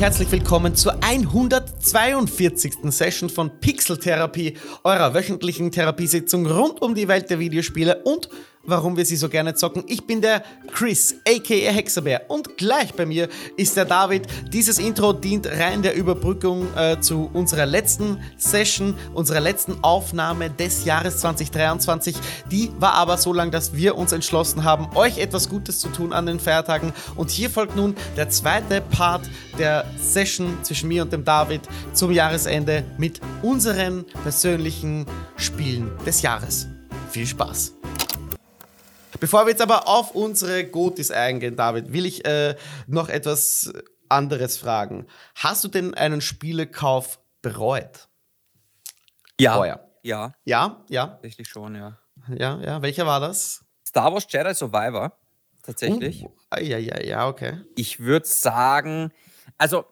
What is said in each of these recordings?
herzlich willkommen zur 142. Session von Pixel Therapie, eurer wöchentlichen Therapiesitzung rund um die Welt der Videospiele und warum wir sie so gerne zocken. Ich bin der Chris, aka Hexerbär und gleich bei mir ist der David. Dieses Intro dient rein der Überbrückung äh, zu unserer letzten Session, unserer letzten Aufnahme des Jahres 2023. Die war aber so lang, dass wir uns entschlossen haben, euch etwas Gutes zu tun an den Feiertagen. Und hier folgt nun der zweite Part der Session zwischen mir und dem David zum Jahresende mit unseren persönlichen Spielen des Jahres. Viel Spaß! Bevor wir jetzt aber auf unsere Gotis eingehen, David, will ich äh, noch etwas anderes fragen. Hast du denn einen Spielekauf bereut? Ja. Vorher? Ja. Ja, ja. Tatsächlich schon, ja. Ja, ja. Welcher war das? Star Wars Jedi Survivor. Tatsächlich. Uh, ja, ja, ja, okay. Ich würde sagen, also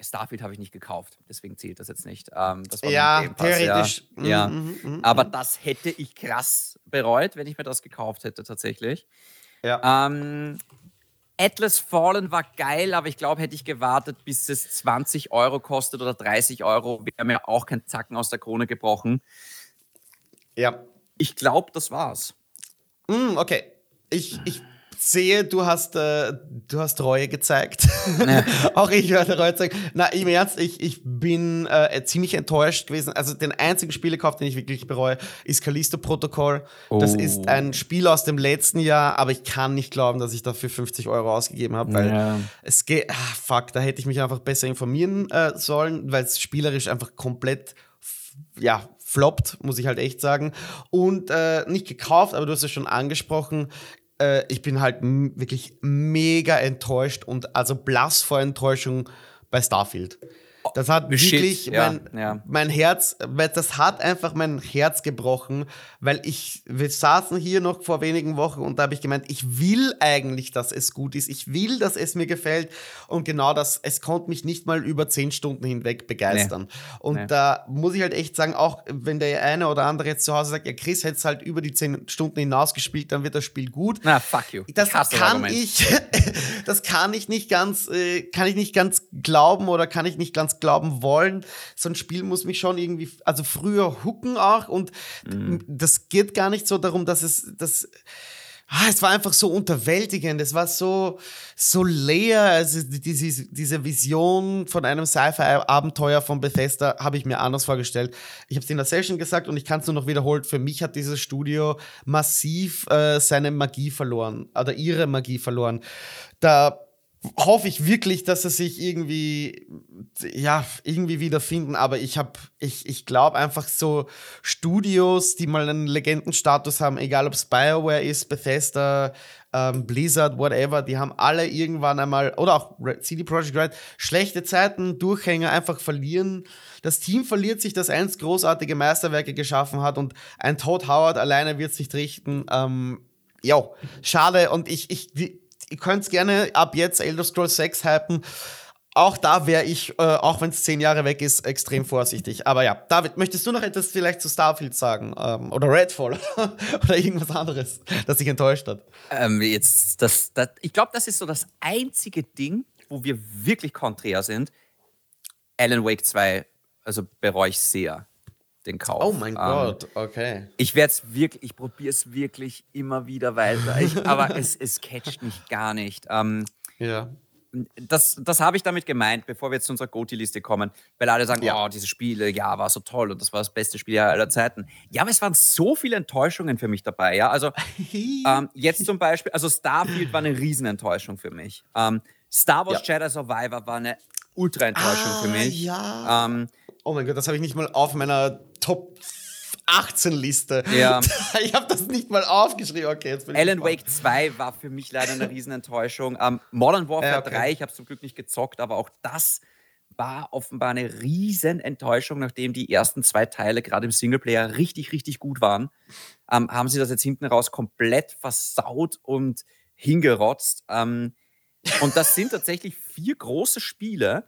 Starfield habe ich nicht gekauft, deswegen zählt das jetzt nicht. Ähm, das ja, theoretisch. Ja. ja. Mm, mm, mm, Aber das hätte ich krass bereut, wenn ich mir das gekauft hätte, tatsächlich. Ja. Ähm, Atlas Fallen war geil, aber ich glaube, hätte ich gewartet, bis es 20 Euro kostet oder 30 Euro, wäre mir auch kein Zacken aus der Krone gebrochen. Ja. Ich glaube, das war's. Mm, okay. Ich, ich sehe, du hast, äh, du hast Reue gezeigt. Ja. auch ich werde Reue zeigen. Na, im Ernst, ich, ich bin äh, ziemlich enttäuscht gewesen. Also den einzigen Spielekauf, den ich wirklich bereue, ist Callisto Protocol. Oh. Das ist ein Spiel aus dem letzten Jahr, aber ich kann nicht glauben, dass ich dafür 50 Euro ausgegeben habe, weil ja. es geht, ah, fuck, da hätte ich mich einfach besser informieren äh, sollen, weil es spielerisch einfach komplett ja, floppt, muss ich halt echt sagen. Und äh, nicht gekauft, aber du hast es schon angesprochen, äh, ich bin halt wirklich mega enttäuscht und also blass vor Enttäuschung bei Starfield. Das hat wirklich ja, mein, ja. mein Herz, das hat einfach mein Herz gebrochen, weil ich, wir saßen hier noch vor wenigen Wochen und da habe ich gemeint, ich will eigentlich, dass es gut ist. Ich will, dass es mir gefällt. Und genau das, es konnte mich nicht mal über zehn Stunden hinweg begeistern. Nee. Und nee. da muss ich halt echt sagen, auch wenn der eine oder andere jetzt zu Hause sagt, ja, Chris hätte es halt über die zehn Stunden hinaus gespielt, dann wird das Spiel gut. Na, fuck you. Das kann ich, das kann ich nicht ganz, äh, kann ich nicht ganz glauben oder kann ich nicht ganz glauben wollen. So ein Spiel muss mich schon irgendwie, also früher hooken auch und mhm. das geht gar nicht so darum, dass es, dass, ah, es war einfach so unterwältigend, es war so, so leer, also diese, diese Vision von einem Sci-Fi-Abenteuer von Bethesda habe ich mir anders vorgestellt. Ich habe es in der Session gesagt und ich kann es nur noch wiederholen, für mich hat dieses Studio massiv äh, seine Magie verloren, oder ihre Magie verloren. Da hoffe ich wirklich, dass sie sich irgendwie, ja, irgendwie wiederfinden. Aber ich habe, ich, ich glaube einfach so Studios, die mal einen Legendenstatus haben, egal ob es BioWare ist, Bethesda, ähm, Blizzard, whatever, die haben alle irgendwann einmal, oder auch CD Projekt Red, schlechte Zeiten, Durchhänger einfach verlieren. Das Team verliert sich, das einst großartige Meisterwerke geschaffen hat und ein Todd Howard alleine wird sich richten. Ähm, ja, schade. Und ich, ich, ihr könnt gerne ab jetzt Elder Scrolls 6 hypen. Auch da wäre ich, äh, auch wenn es zehn Jahre weg ist, extrem vorsichtig. Aber ja, David, möchtest du noch etwas vielleicht zu Starfield sagen? Ähm, oder Redfall oder irgendwas anderes, das dich enttäuscht hat? Ähm, jetzt, das, das, ich glaube, das ist so das einzige Ding, wo wir wirklich konträr sind. Alan Wake 2, also bereue ich sehr den Kauf. Oh mein ähm, Gott, okay. Ich werde es wirklich, ich probiere es wirklich immer wieder weiter, ich, aber es, es catcht mich gar nicht. Ähm, ja. Das, das habe ich damit gemeint, bevor wir jetzt zu unserer Goti-Liste kommen, weil alle sagen, ja. oh, diese Spiele, ja, war so toll und das war das beste Spiel aller Zeiten. Ja, aber es waren so viele Enttäuschungen für mich dabei, ja. Also ähm, jetzt zum Beispiel, also Starfield war eine Riesenenttäuschung für mich. Ähm, Star Wars ja. Jedi Survivor war eine Ultra-Enttäuschung ah, für mich. Ja. Oh mein Gott, das habe ich nicht mal auf meiner Top 18 Liste. Ja. Ich habe das nicht mal aufgeschrieben. Okay, jetzt bin Alan Wake 2 war für mich leider eine Riesenenttäuschung. Ähm, Modern Warfare ja, okay. 3, ich habe zum Glück nicht gezockt, aber auch das war offenbar eine Riesenenttäuschung, nachdem die ersten zwei Teile gerade im Singleplayer richtig, richtig gut waren. Ähm, haben sie das jetzt hinten raus komplett versaut und hingerotzt. Ähm, und das sind tatsächlich vier große Spiele,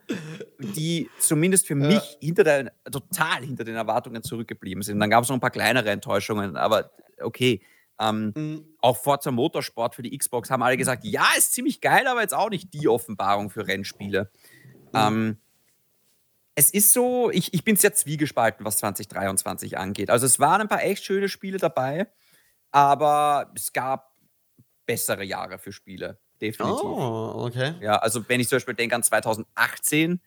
die zumindest für mich hinter der, total hinter den Erwartungen zurückgeblieben sind. Dann gab es noch ein paar kleinere Enttäuschungen, aber okay. Ähm, mhm. Auch Forza Motorsport für die Xbox haben alle gesagt, ja, ist ziemlich geil, aber jetzt auch nicht die Offenbarung für Rennspiele. Ähm, es ist so, ich, ich bin sehr zwiegespalten, was 2023 angeht. Also es waren ein paar echt schöne Spiele dabei, aber es gab bessere Jahre für Spiele, definitiv. Oh, okay. Ja, also wenn ich zum Beispiel denke an 2018,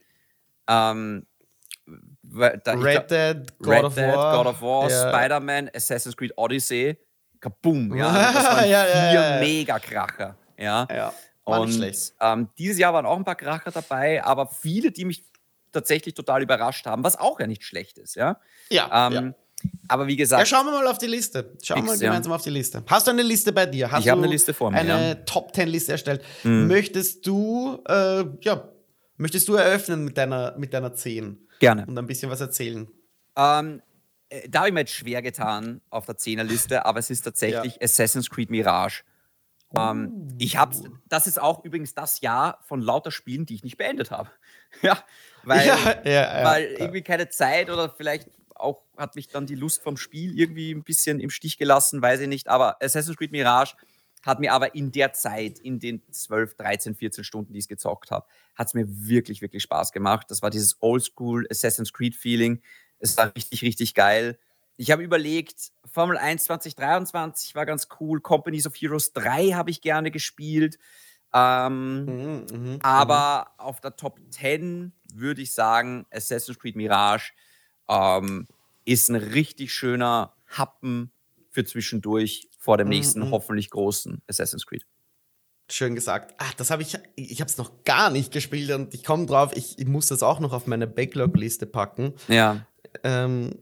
ähm, da, Red Dead, God, Red of, Dead War. God of War, ja. Spider-Man, Assassin's Creed Odyssey, kaboom, ja. Also das waren ja, vier ja, Mega-Kracher, ja. ja. Und ähm, dieses Jahr waren auch ein paar Kracher dabei, aber viele, die mich tatsächlich total überrascht haben, was auch ja nicht schlecht ist, ja. Ja. Ähm, aber wie gesagt. Ja, schauen wir mal auf die Liste. Schauen wir mal gemeinsam auf die Liste. Hast du eine Liste bei dir? Hast ich habe eine Liste vor mir. Eine ja. Top Ten Liste erstellt. Mhm. Möchtest du, äh, ja, möchtest du eröffnen mit deiner, mit deiner 10? Gerne. Und ein bisschen was erzählen. Ähm, äh, da habe ich mir jetzt schwer getan auf der 10er Liste, aber es ist tatsächlich ja. Assassin's Creed Mirage. Ähm, uh. ich habe, das ist auch übrigens das Jahr von lauter Spielen, die ich nicht beendet habe. ja, weil, ja, ja, weil irgendwie keine Zeit oder vielleicht auch hat mich dann die Lust vom Spiel irgendwie ein bisschen im Stich gelassen, weiß ich nicht. Aber Assassin's Creed Mirage hat mir aber in der Zeit, in den 12, 13, 14 Stunden, die ich es gezockt habe, hat es mir wirklich, wirklich Spaß gemacht. Das war dieses Oldschool Assassin's Creed Feeling. Es war richtig, richtig geil. Ich habe überlegt, Formel 1 2023 war ganz cool, Companies of Heroes 3 habe ich gerne gespielt. Ähm, mhm, mh, aber mh. auf der Top 10 würde ich sagen, Assassin's Creed Mirage ähm, ist ein richtig schöner Happen für zwischendurch vor dem nächsten, mhm. hoffentlich großen Assassin's Creed. Schön gesagt. Ach, das habe ich, ich habe es noch gar nicht gespielt und ich komme drauf, ich, ich, muss das auch noch auf meine Backlog-Liste packen. Ja. Ähm,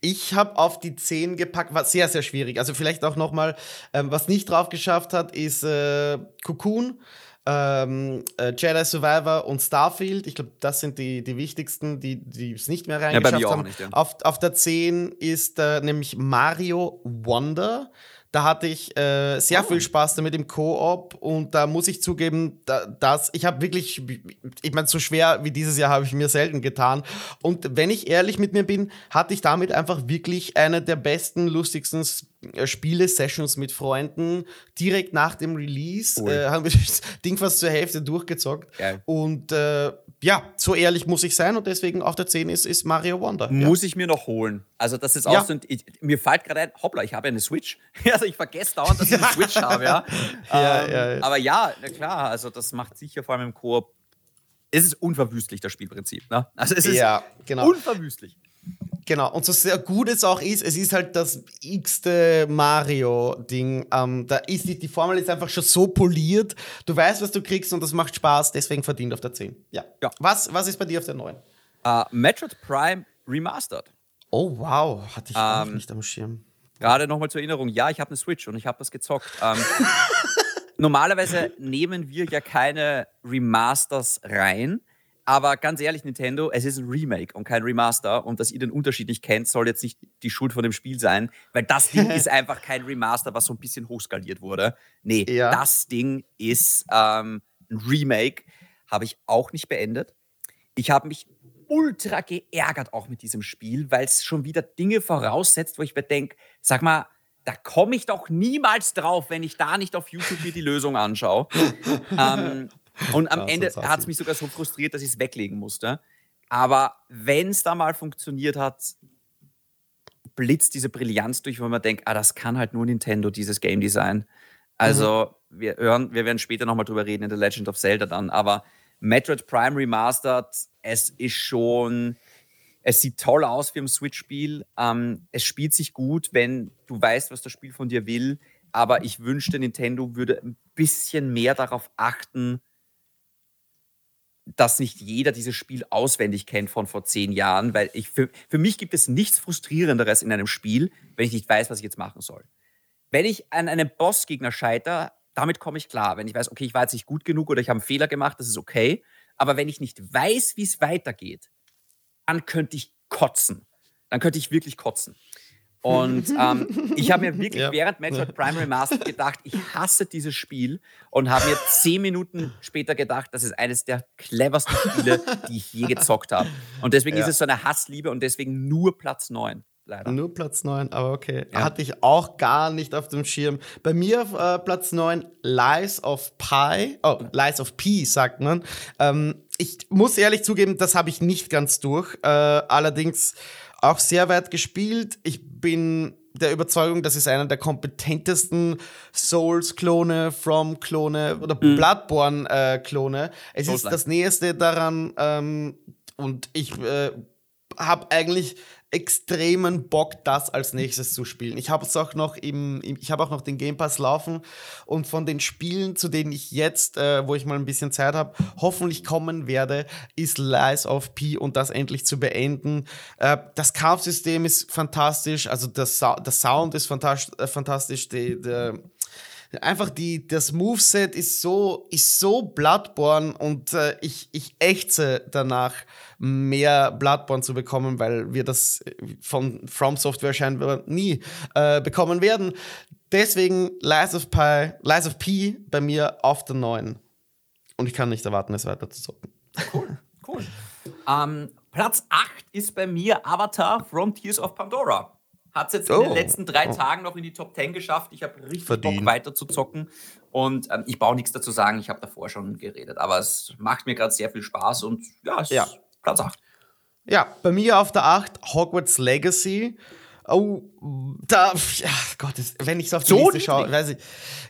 ich habe auf die 10 gepackt, war sehr, sehr schwierig. Also vielleicht auch noch mal, ähm, was nicht drauf geschafft hat, ist äh, Cocoon ähm, äh, Jedi Survivor und Starfield. Ich glaube, das sind die, die wichtigsten, die es nicht mehr reingeschafft ja, haben. Nicht, ja. auf, auf der 10 ist äh, nämlich Mario Wonder. Da hatte ich äh, sehr oh. viel Spaß damit im Koop und da muss ich zugeben, da, dass ich habe wirklich, ich meine, so schwer wie dieses Jahr habe ich mir selten getan. Und wenn ich ehrlich mit mir bin, hatte ich damit einfach wirklich eine der besten, lustigsten äh, Spiele-Sessions mit Freunden direkt nach dem Release. Cool. Äh, haben wir das Ding fast zur Hälfte durchgezockt. Geil. Und äh, ja, so ehrlich muss ich sein und deswegen auf der 10 ist, ist Mario Wonder. Muss ja. ich mir noch holen. Also, das ist auch ja. so ein, ich, mir fällt gerade ein, hoppla, ich habe eine Switch. also, ich vergesse dauernd, dass ich eine Switch habe, ja. ja, ähm. Aber ja, na klar, also, das macht sicher vor allem im Koop. Es ist unverwüstlich, das Spielprinzip. Ne? Also, es ist ja, genau. unverwüstlich. Genau, und so sehr gut es auch ist, es ist halt das x-te Mario-Ding. Ähm, da ist die, die Formel ist einfach schon so poliert. Du weißt, was du kriegst und das macht Spaß, deswegen verdient auf der 10. Ja. ja. Was, was ist bei dir auf der 9? Uh, Metroid Prime Remastered. Oh, wow. Hatte ich ähm, auch nicht am Schirm. Gerade nochmal zur Erinnerung: Ja, ich habe eine Switch und ich habe das gezockt. Ähm, normalerweise nehmen wir ja keine Remasters rein. Aber ganz ehrlich, Nintendo, es ist ein Remake und kein Remaster. Und dass ihr den Unterschied nicht kennt, soll jetzt nicht die Schuld von dem Spiel sein, weil das Ding ist einfach kein Remaster, was so ein bisschen hochskaliert wurde. Nee, ja. das Ding ist ähm, ein Remake. Habe ich auch nicht beendet. Ich habe mich ultra geärgert auch mit diesem Spiel, weil es schon wieder Dinge voraussetzt, wo ich mir denke, sag mal, da komme ich doch niemals drauf, wenn ich da nicht auf YouTube mir die Lösung anschaue. ähm, und am Ende hat es mich sogar so frustriert, dass ich es weglegen musste. Aber wenn es da mal funktioniert hat, blitzt diese Brillanz durch, wo man denkt, ah, das kann halt nur Nintendo, dieses Game Design. Also, mhm. wir hören, wir werden später nochmal drüber reden in The Legend of Zelda dann, aber Metroid Prime Remastered, es ist schon, es sieht toll aus für ein Switch-Spiel. Ähm, es spielt sich gut, wenn du weißt, was das Spiel von dir will. Aber ich wünschte, Nintendo würde ein bisschen mehr darauf achten, dass nicht jeder dieses Spiel auswendig kennt von vor zehn Jahren, weil ich für, für mich gibt es nichts Frustrierenderes in einem Spiel, wenn ich nicht weiß, was ich jetzt machen soll. Wenn ich an einem Bossgegner scheitere, damit komme ich klar. Wenn ich weiß, okay, ich war jetzt nicht gut genug oder ich habe einen Fehler gemacht, das ist okay. Aber wenn ich nicht weiß, wie es weitergeht, dann könnte ich kotzen. Dann könnte ich wirklich kotzen. Und ähm, ich habe mir wirklich ja. während Metroid Prime Remastered gedacht, ich hasse dieses Spiel und habe mir zehn Minuten später gedacht, das ist eines der cleversten Spiele, die ich je gezockt habe. Und deswegen ja. ist es so eine Hassliebe und deswegen nur Platz 9. Leider. Nur Platz 9, aber okay. Ja. Hatte ich auch gar nicht auf dem Schirm. Bei mir auf äh, Platz 9 Lies of Pi, oh, Lies of P sagt man. Ähm, ich muss ehrlich zugeben, das habe ich nicht ganz durch. Äh, allerdings auch sehr weit gespielt. Ich bin der Überzeugung, das ist einer der kompetentesten Souls-Klone, From-Klone oder mhm. Bloodborne-Klone. es ist das Nächste daran ähm, und ich äh, habe eigentlich extremen Bock, das als nächstes zu spielen. Ich habe es auch noch im, im ich habe auch noch den Game Pass laufen und von den Spielen, zu denen ich jetzt, äh, wo ich mal ein bisschen Zeit habe, hoffentlich kommen werde, ist Lies of P und das endlich zu beenden. Äh, das Kampfsystem ist fantastisch, also das, der Sound ist fantastisch, äh, fantastisch die, die, einfach die, das Moveset ist so, ist so Bloodborne und äh, ich, ich ächze danach, mehr Bloodborne zu bekommen, weil wir das von From Software scheinbar nie äh, bekommen werden. Deswegen Lies of, Pi, Lies of P bei mir auf der 9. Und ich kann nicht erwarten, es weiter zu zocken. Cool, cool. ähm, Platz 8 ist bei mir Avatar from Tears of Pandora. Hat es jetzt oh. in den oh. letzten drei oh. Tagen noch in die Top 10 geschafft. Ich habe richtig Verdient. Bock weiter zu zocken. Und ähm, ich brauche nichts dazu sagen, ich habe davor schon geredet. Aber es macht mir gerade sehr viel Spaß und ja, es ja. ist Platz 8. Ja, bei mir auf der 8 Hogwarts Legacy. Oh, da, ja, Gott, wenn ich so auf die so Liste schaue, weiß ich.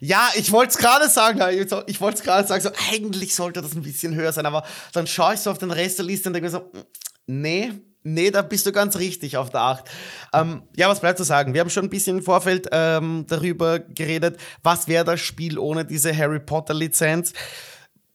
Ja, ich wollte es gerade sagen, ich wollte es gerade sagen, so, eigentlich sollte das ein bisschen höher sein, aber dann schaue ich so auf den Rest der Liste und denke mir so, nee, Nee, da bist du ganz richtig auf der 8. Ähm, ja, was bleibt zu sagen? Wir haben schon ein bisschen im Vorfeld ähm, darüber geredet, was wäre das Spiel ohne diese Harry Potter-Lizenz?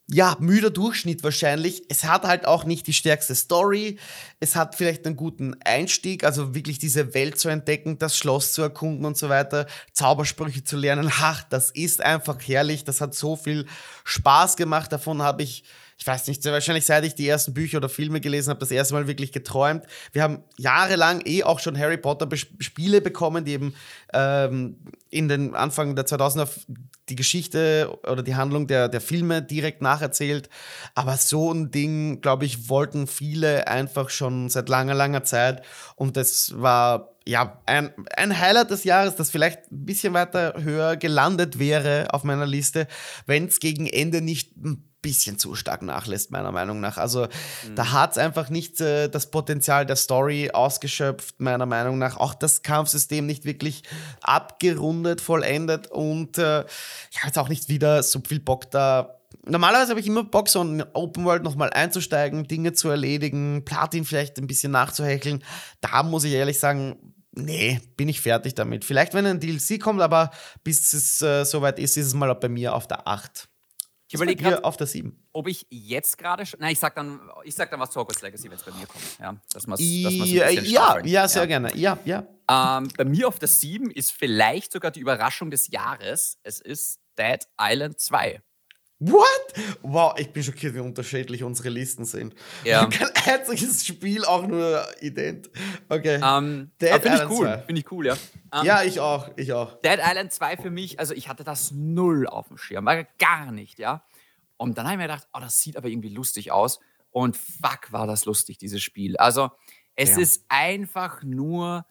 Ja, müder Durchschnitt wahrscheinlich. Es hat halt auch nicht die stärkste Story. Es hat vielleicht einen guten Einstieg, also wirklich diese Welt zu entdecken, das Schloss zu erkunden und so weiter, Zaubersprüche zu lernen. Ach, das ist einfach herrlich. Das hat so viel Spaß gemacht. Davon habe ich ich weiß nicht, wahrscheinlich seit ich die ersten Bücher oder Filme gelesen habe, das erste Mal wirklich geträumt. Wir haben jahrelang eh auch schon Harry Potter Spiele bekommen, die eben ähm, in den Anfang der 2000er die Geschichte oder die Handlung der, der Filme direkt nacherzählt. Aber so ein Ding, glaube ich, wollten viele einfach schon seit langer, langer Zeit. Und das war ja, ein, ein Highlight des Jahres, das vielleicht ein bisschen weiter höher gelandet wäre auf meiner Liste, wenn es gegen Ende nicht ein bisschen zu stark nachlässt, meiner Meinung nach. Also mhm. da hat es einfach nicht äh, das Potenzial der Story ausgeschöpft, meiner Meinung nach. Auch das Kampfsystem nicht wirklich abgerundet, vollendet und äh, ich habe jetzt auch nicht wieder so viel Bock da normalerweise habe ich immer Bock, so in Open World nochmal einzusteigen, Dinge zu erledigen, Platin vielleicht ein bisschen nachzuhecheln. Da muss ich ehrlich sagen, nee, bin ich fertig damit. Vielleicht, wenn ein DLC kommt, aber bis es äh, soweit ist, ist es mal bei mir auf der 8. Ich überlege gerade auf der 7. Ob ich jetzt gerade schon. Nein, ich sag dann, ich sag dann was zu Hogwarts Legacy, wenn es bei mir kommt. Ja, dass man's, ja, ja, ja, sehr ja. gerne. Ja, ja. Ähm, bei mir auf der 7 ist vielleicht sogar die Überraschung des Jahres. Es ist Dead Island 2. What? Wow, ich bin schockiert, wie unterschiedlich unsere Listen sind. Ja. Kein einziges Spiel auch nur ident. Okay. Um, ähm, Finde ich cool. Finde ich cool, ja. Um, ähm, ja, ich auch. Ich auch. Dead Island 2 für mich, also ich hatte das null auf dem Schirm. Gar nicht, ja. Und dann habe ich mir gedacht, oh, das sieht aber irgendwie lustig aus. Und fuck, war das lustig, dieses Spiel. Also, es ja. ist einfach nur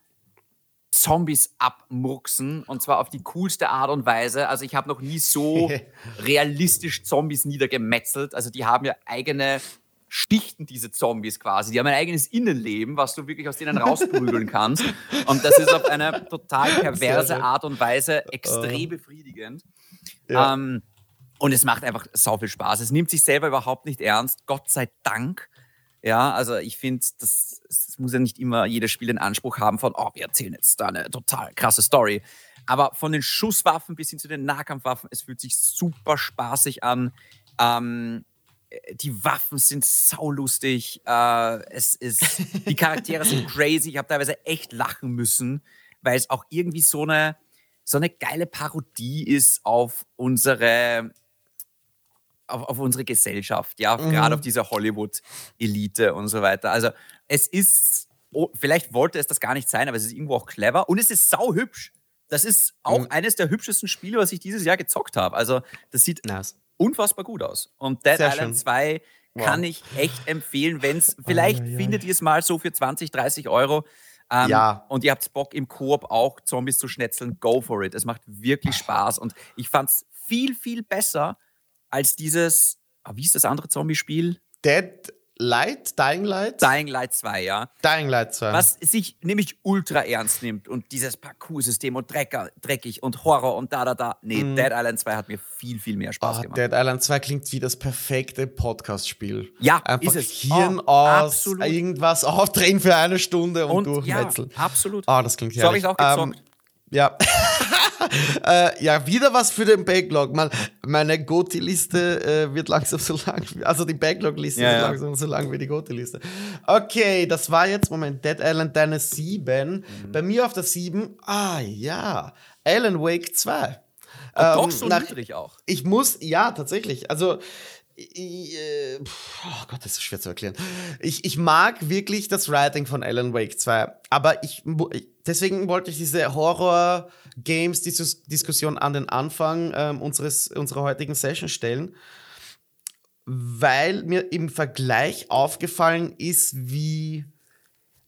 Zombies abmurksen und zwar auf die coolste Art und Weise. Also ich habe noch nie so realistisch Zombies niedergemetzelt. Also die haben ja eigene Stichten, diese Zombies quasi. Die haben ein eigenes Innenleben, was du wirklich aus denen rausprügeln kannst. Und das ist auf eine total perverse Art und Weise extrem befriedigend. Ja. Ähm, und es macht einfach sau viel Spaß. Es nimmt sich selber überhaupt nicht ernst, Gott sei Dank. Ja, also ich finde, das, das, muss ja nicht immer jedes Spiel den Anspruch haben von, oh, wir erzählen jetzt da eine total krasse Story. Aber von den Schusswaffen bis hin zu den Nahkampfwaffen, es fühlt sich super spaßig an. Ähm, die Waffen sind saulustig. Äh, es ist, die Charaktere sind crazy. Ich habe teilweise echt lachen müssen, weil es auch irgendwie so eine, so eine geile Parodie ist auf unsere auf, auf unsere Gesellschaft, ja, mhm. gerade auf diese Hollywood-Elite und so weiter. Also es ist, oh, vielleicht wollte es das gar nicht sein, aber es ist irgendwo auch clever und es ist sau hübsch. Das ist auch mhm. eines der hübschesten Spiele, was ich dieses Jahr gezockt habe. Also das sieht nice. unfassbar gut aus. Und Dead Sehr Island schön. 2 wow. kann ich echt empfehlen, wenn es, vielleicht oh, ja, ja. findet ihr es mal so für 20, 30 Euro. Ähm, ja. Und ihr habt Bock im Koop auch Zombies zu schnetzeln, go for it. Es macht wirklich Spaß. Und ich fand es viel, viel besser als dieses, ah, wie ist das andere Zombie-Spiel? Dead Light, Dying Light? Dying Light 2, ja. Dying Light 2. Was sich nämlich ultra ernst nimmt und dieses Parcours-System und Drecker, dreckig und Horror und da, da, da. Nee, mm. Dead Island 2 hat mir viel, viel mehr Spaß oh, gemacht. Dead Island 2 klingt wie das perfekte Podcast-Spiel. Ja, Einfach ist es. Hirn oh, aus, absolut. irgendwas aufdrehen für eine Stunde und, und durchmetzeln. Ja, absolut. Oh, das klingt herrlich. So habe ich auch gezockt. Ähm, ja. äh, ja, wieder was für den Backlog. Man, meine Goti-Liste äh, wird langsam so lang. Also die Backlog-Liste ja, wird ja. langsam so lang wie die Goti-Liste. Okay, das war jetzt, Moment, Dead Island, deine 7. Mhm. Bei mir auf der 7, ah ja, Alan Wake 2. ähm, doch so nach, niedrig auch. Ich muss, ja, tatsächlich. Also, oh Gott, das ist schwer zu erklären. Ich, ich mag wirklich das Writing von Alan Wake 2, aber ich, deswegen wollte ich diese Horror-Games-Diskussion an den Anfang ähm, unseres, unserer heutigen Session stellen, weil mir im Vergleich aufgefallen ist, wie,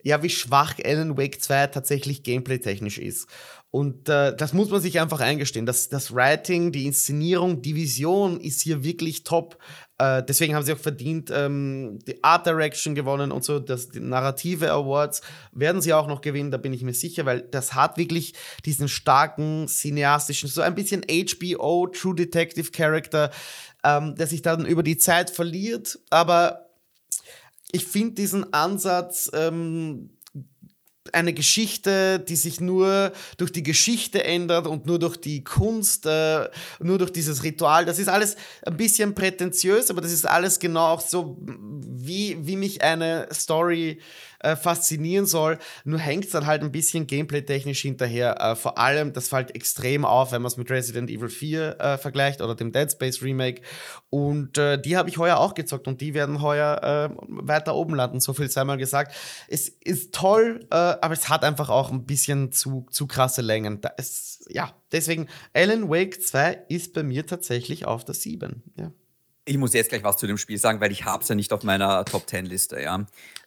ja, wie schwach Alan Wake 2 tatsächlich gameplay-technisch ist. Und äh, das muss man sich einfach eingestehen. Das, das Writing, die Inszenierung, die Vision ist hier wirklich top. Äh, deswegen haben sie auch verdient ähm, die Art Direction gewonnen und so. Das, die Narrative Awards werden sie auch noch gewinnen, da bin ich mir sicher, weil das hat wirklich diesen starken cineastischen, so ein bisschen HBO True Detective Character, ähm, der sich dann über die Zeit verliert. Aber ich finde diesen Ansatz, ähm, eine Geschichte, die sich nur durch die Geschichte ändert und nur durch die Kunst, äh, nur durch dieses Ritual. Das ist alles ein bisschen prätentiös, aber das ist alles genau auch so, wie, wie mich eine Story äh, faszinieren soll. Nur hängt es dann halt ein bisschen gameplay-technisch hinterher. Äh, vor allem, das fällt extrem auf, wenn man es mit Resident Evil 4 äh, vergleicht oder dem Dead Space Remake. Und äh, die habe ich heuer auch gezockt und die werden heuer äh, weiter oben landen, so viel sei mal gesagt. Es ist toll, äh, aber es hat einfach auch ein bisschen zu, zu krasse Längen. Da ist, ja, deswegen Alan Wake 2 ist bei mir tatsächlich auf der 7. Ja. Ich muss jetzt gleich was zu dem Spiel sagen, weil ich habe es ja nicht auf meiner Top 10 Liste, ja.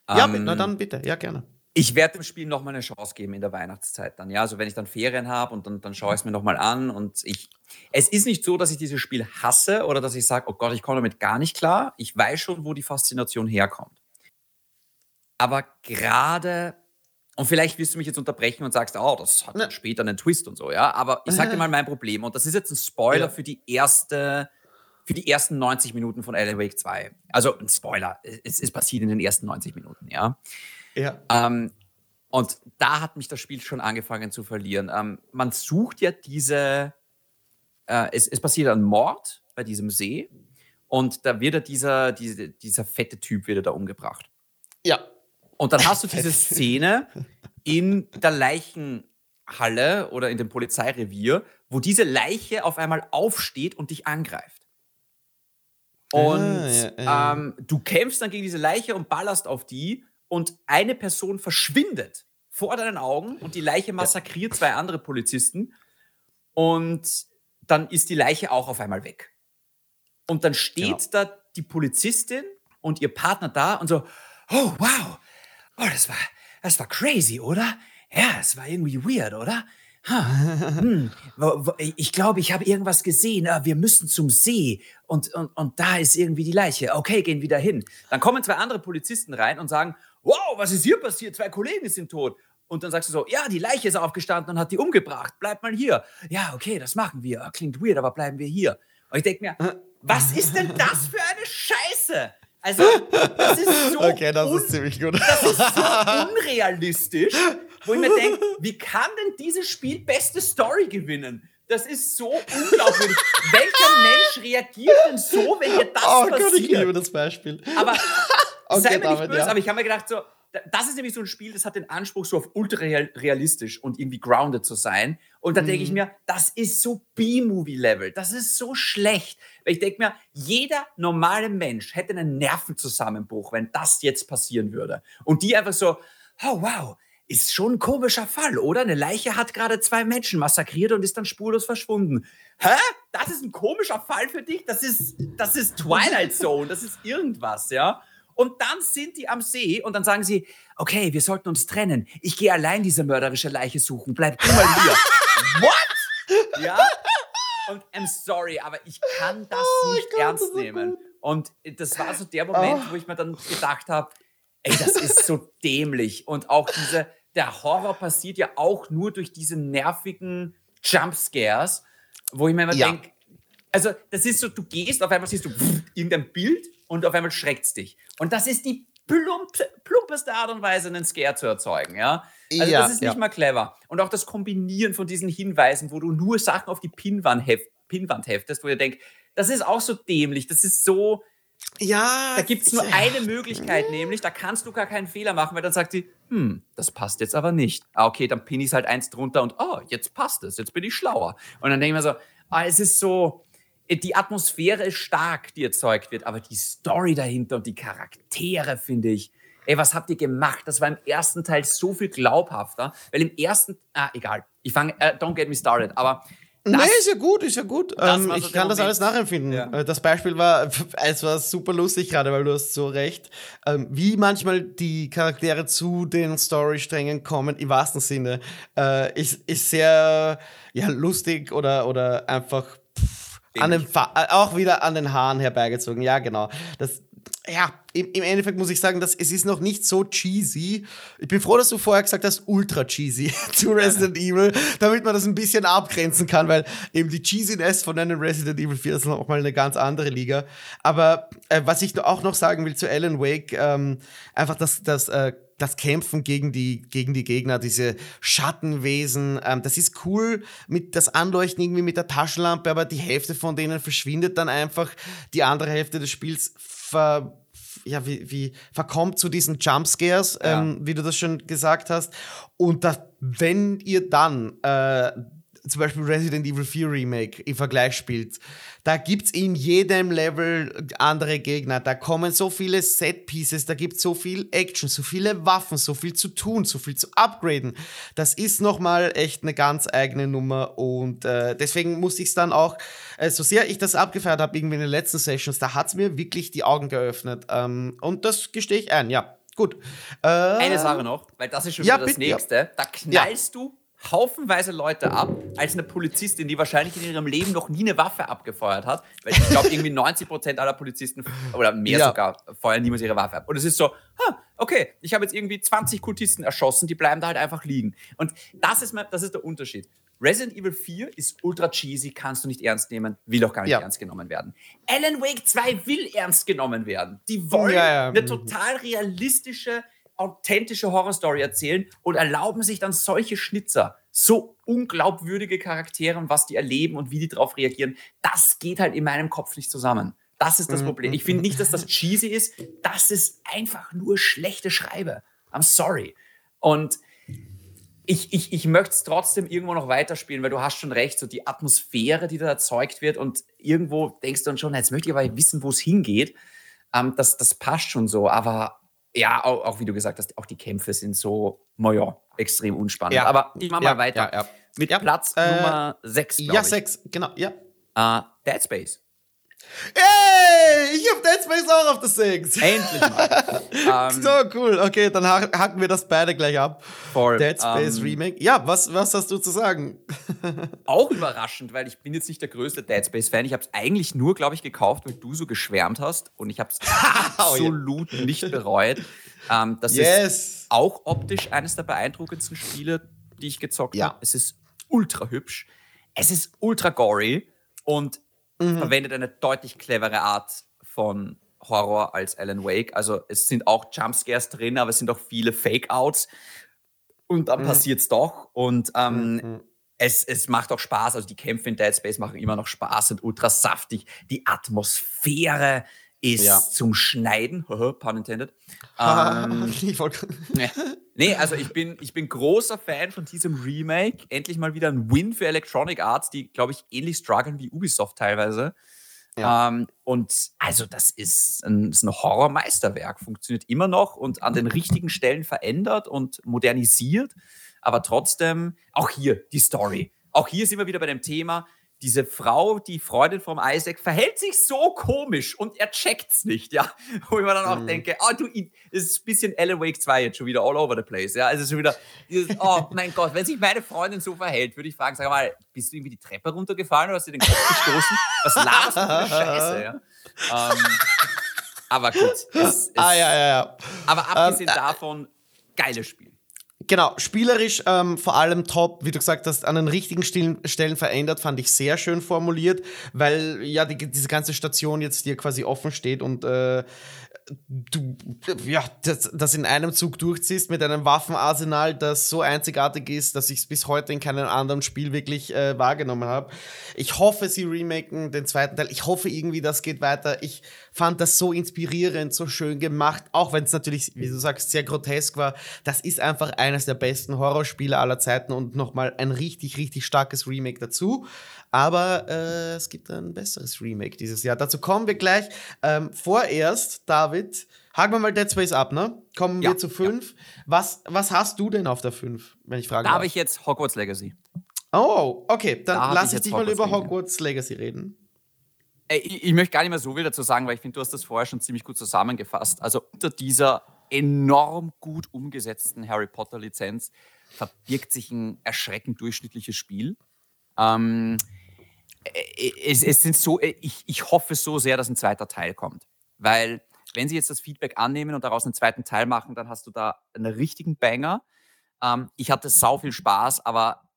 Ja, ähm, na dann bitte, ja, gerne. Ich werde dem Spiel nochmal eine Chance geben in der Weihnachtszeit dann. Ja, also wenn ich dann Ferien habe und dann, dann schaue ich es mir nochmal an. Und ich, es ist nicht so, dass ich dieses Spiel hasse oder dass ich sage, oh Gott, ich komme damit gar nicht klar. Ich weiß schon, wo die Faszination herkommt. Aber gerade, und vielleicht wirst du mich jetzt unterbrechen und sagst, oh, das hat ja. später einen Twist und so, ja. Aber ich sage dir mal mein Problem. Und das ist jetzt ein Spoiler ja. für die erste für die ersten 90 Minuten von Alan Wake 2. Also ein Spoiler, es ist passiert in den ersten 90 Minuten, ja. Ja. Ähm, und da hat mich das Spiel schon angefangen zu verlieren. Ähm, man sucht ja diese, äh, es, es passiert ein Mord bei diesem See und da wird ja dieser, diese, dieser fette Typ wieder da umgebracht. Ja. Und dann hast du diese Szene in der Leichenhalle oder in dem Polizeirevier, wo diese Leiche auf einmal aufsteht und dich angreift. Und ah, ja, ja. Ähm, du kämpfst dann gegen diese Leiche und ballerst auf die und eine Person verschwindet vor deinen Augen und die Leiche massakriert zwei andere Polizisten und dann ist die Leiche auch auf einmal weg. Und dann steht genau. da die Polizistin und ihr Partner da und so, oh wow, oh das war, das war crazy, oder? Ja, es war irgendwie weird, oder? hm, ich glaube, ich habe irgendwas gesehen. Ah, wir müssen zum See und, und, und da ist irgendwie die Leiche. Okay, gehen wieder hin. Dann kommen zwei andere Polizisten rein und sagen, wow, was ist hier passiert? Zwei Kollegen sind tot. Und dann sagst du so, ja, die Leiche ist aufgestanden und hat die umgebracht. Bleib mal hier. Ja, okay, das machen wir. Klingt weird, aber bleiben wir hier. Und ich denke mir, was ist denn das für eine Scheiße? Also, das ist so, okay, das ist ziemlich gut. Das ist so unrealistisch wo ich mir denke, wie kann denn dieses Spiel beste Story gewinnen? Das ist so unglaubwürdig. Welcher Mensch reagiert denn so, wenn ihr das oh passiert? Gott, ich liebe das Beispiel. Aber okay, sei mir David, nicht böse, ja. aber ich habe mir gedacht, so, das ist nämlich so ein Spiel, das hat den Anspruch, so auf ultra realistisch und irgendwie grounded zu sein. Und da mhm. denke ich mir, das ist so B-Movie-Level. Das ist so schlecht. Weil ich denke mir, jeder normale Mensch hätte einen Nervenzusammenbruch, wenn das jetzt passieren würde. Und die einfach so, oh wow, ist schon ein komischer Fall, oder? Eine Leiche hat gerade zwei Menschen massakriert und ist dann spurlos verschwunden. Hä? Das ist ein komischer Fall für dich? Das ist, das ist Twilight Zone, das ist irgendwas, ja? Und dann sind die am See und dann sagen sie, okay, wir sollten uns trennen. Ich gehe allein diese mörderische Leiche suchen. Bleib du mal hier. What? Ja? Und I'm sorry, aber ich kann das oh, nicht ernst das nehmen. Gut. Und das war so der Moment, oh. wo ich mir dann gedacht habe, ey, das ist so dämlich. Und auch diese, der Horror passiert ja auch nur durch diese nervigen Jumpscares, wo ich mir immer ja. denke, also das ist so, du gehst, auf einmal siehst du pff, irgendein Bild und auf einmal schreckt es dich. Und das ist die plump, plumpeste Art und Weise, einen Scare zu erzeugen, ja. Also ja, das ist nicht ja. mal clever. Und auch das Kombinieren von diesen Hinweisen, wo du nur Sachen auf die Pinwand, heft, Pinwand heftest, wo ihr denkt, das ist auch so dämlich, das ist so, ja. Da gibt es nur eine Möglichkeit, nämlich, da kannst du gar keinen Fehler machen, weil dann sagt sie, hm, das passt jetzt aber nicht. Ah, okay, dann pinne ich es halt eins drunter und oh, jetzt passt es, jetzt bin ich schlauer. Und dann denke ich mir so, ah, es ist so, die Atmosphäre ist stark, die erzeugt wird, aber die Story dahinter und die Charaktere, finde ich, ey, was habt ihr gemacht? Das war im ersten Teil so viel glaubhafter, weil im ersten, ah, egal, ich fange, uh, don't get me started, aber das, nee, ist ja gut, ist ja gut. Ähm, ich kann das alles nachempfinden. Ja. Äh, das Beispiel war, es war super lustig gerade, weil du hast so recht, ähm, wie manchmal die Charaktere zu den Storysträngen kommen, im wahrsten Sinne, äh, ist, ist sehr ja, lustig oder, oder einfach an den äh, auch wieder an den Haaren herbeigezogen. Ja, genau. Das, ja, im, im, Endeffekt muss ich sagen, dass es ist noch nicht so cheesy. Ich bin froh, dass du vorher gesagt hast, ultra cheesy zu Resident. Evil, damit man das ein bisschen abgrenzen kann, weil eben die Cheesiness von einem Resident Evil 4 ist noch mal eine ganz andere Liga. Aber äh, was ich auch noch sagen will zu Alan Wake, ähm, einfach das, das äh, das Kämpfen gegen die, gegen die Gegner, diese Schattenwesen, ähm, das ist cool mit das Anleuchten irgendwie mit der Taschenlampe, aber die Hälfte von denen verschwindet dann einfach. Die andere Hälfte des Spiels ver, ja, wie, wie verkommt zu diesen Jumpscares, ähm, ja. wie du das schon gesagt hast. Und das, wenn ihr dann äh, zum Beispiel Resident Evil 4 Remake im Vergleich spielt, da gibt es in jedem Level andere Gegner. Da kommen so viele Set-Pieces, da gibt es so viel Action, so viele Waffen, so viel zu tun, so viel zu upgraden. Das ist nochmal echt eine ganz eigene Nummer und äh, deswegen muss ich es dann auch, äh, so sehr ich das abgefeiert habe, irgendwie in den letzten Sessions, da hat es mir wirklich die Augen geöffnet. Ähm, und das gestehe ich ein, ja. Gut. Äh, Eine Sache noch, weil das ist schon ja, wieder das bitte, nächste. Ja. Da knallst ja. du haufenweise Leute ab, als eine Polizistin, die wahrscheinlich in ihrem Leben noch nie eine Waffe abgefeuert hat. Weil ich glaube, irgendwie 90 Prozent aller Polizisten oder mehr ja. sogar feuern niemals ihre Waffe ab. Und es ist so, okay, ich habe jetzt irgendwie 20 Kultisten erschossen, die bleiben da halt einfach liegen. Und das ist, das ist der Unterschied. Resident Evil 4 ist ultra cheesy, kannst du nicht ernst nehmen, will auch gar nicht ja. ernst genommen werden. Alan Wake 2 will ernst genommen werden. Die wollen ja. eine total realistische authentische Horrorstory erzählen und erlauben sich dann solche Schnitzer, so unglaubwürdige Charaktere und was die erleben und wie die darauf reagieren. Das geht halt in meinem Kopf nicht zusammen. Das ist das mhm, Problem. Ich finde mhm. nicht, dass das cheesy ist. Das ist einfach nur schlechte Schreibe. I'm sorry. Und ich, ich, ich möchte es trotzdem irgendwo noch weiterspielen, weil du hast schon recht, so die Atmosphäre, die da erzeugt wird und irgendwo denkst du dann schon, jetzt möchte ich aber wissen, wo es hingeht. Ähm, das, das passt schon so, aber ja, auch, auch, wie du gesagt hast, auch die Kämpfe sind so, naja, extrem unspannend. Ja. Aber ich mache mal ja, weiter. Ja, Mit Platz äh, Nummer 6. Ja, 6, genau, ja. Uh, Dead Space. Ey, ich hab Dead Space auch auf der 6. Endlich mal. um, so cool. Okay, dann hacken wir das beide gleich ab. Voll. Dead Space um, Remake. Ja, was, was hast du zu sagen? auch überraschend, weil ich bin jetzt nicht der größte Dead Space Fan. Ich habe es eigentlich nur, glaube ich, gekauft, weil du so geschwärmt hast und ich habe es absolut oh, nicht bereut. Um, das yes. ist auch optisch eines der beeindruckendsten Spiele, die ich gezockt ja. habe. Es ist ultra hübsch. Es ist ultra gory und mhm. verwendet eine deutlich clevere Art von Horror als Alan Wake. Also es sind auch Jumpscares drin, aber es sind auch viele Fake-Outs. Und dann mhm. passiert es doch. Und ähm, mhm. es, es macht auch Spaß. Also die Kämpfe in Dead Space machen immer noch Spaß, sind ultra saftig. Die Atmosphäre ist ja. zum Schneiden, pun intended. ähm, nee. also ich bin, ich bin großer Fan von diesem Remake. Endlich mal wieder ein Win für Electronic Arts, die, glaube ich, ähnlich strugglen wie Ubisoft teilweise. Ja. Ähm, und also das ist ein, ein Horror-Meisterwerk, funktioniert immer noch und an den richtigen Stellen verändert und modernisiert. Aber trotzdem, auch hier die Story. Auch hier sind wir wieder bei dem Thema, diese Frau, die Freundin vom Isaac, verhält sich so komisch und er checkt's nicht, ja. Wo ich mir dann auch mhm. denke, oh, du, das ist ein bisschen Alan Wake 2 jetzt schon wieder all over the place, ja. Also schon wieder, dieses, oh mein Gott, wenn sich meine Freundin so verhält, würde ich fragen, sag mal, bist du irgendwie die Treppe runtergefallen oder hast du den Kopf gestoßen? Was laberst du für Scheiße, ja. Ähm, aber gut. Es, es, ah, ja, ja, ja. Aber abgesehen ähm, äh, davon, geiles Spiel. Genau, spielerisch ähm, vor allem top, wie du gesagt hast, an den richtigen Stellen verändert, fand ich sehr schön formuliert, weil ja die, diese ganze Station jetzt dir quasi offen steht und äh, du ja, das, das in einem Zug durchziehst mit einem Waffenarsenal, das so einzigartig ist, dass ich es bis heute in keinem anderen Spiel wirklich äh, wahrgenommen habe. Ich hoffe, sie remaken den zweiten Teil. Ich hoffe irgendwie, das geht weiter. Ich fand das so inspirierend, so schön gemacht, auch wenn es natürlich, wie du sagst, sehr grotesk war. Das ist einfach eines der besten Horrorspiele aller Zeiten und nochmal ein richtig, richtig starkes Remake dazu. Aber äh, es gibt ein besseres Remake dieses Jahr. Dazu kommen wir gleich. Ähm, vorerst, David, haken wir mal Dead Space ab, ne? Kommen ja, wir zu 5. Ja. Was, was hast du denn auf der 5, wenn ich frage? Da habe ich jetzt Hogwarts Legacy. Oh, okay. Dann da lass ich dich mal über Hogwarts Legacy reden. Ich, ich, möchte gar nicht mehr so viel dazu sagen, weil ich finde, du hast das vorher schon ziemlich gut zusammengefasst. Also unter dieser enorm gut umgesetzten Harry Potter Lizenz verbirgt sich ein erschreckend durchschnittliches Spiel. Ähm, äh, es, es sind so, äh, ich, ich hoffe so sehr, dass ein zweiter Teil kommt. Weil, wenn sie jetzt das Feedback annehmen und daraus einen zweiten Teil machen, dann hast du da einen richtigen Banger. Ähm, ich hatte sau viel Spaß, aber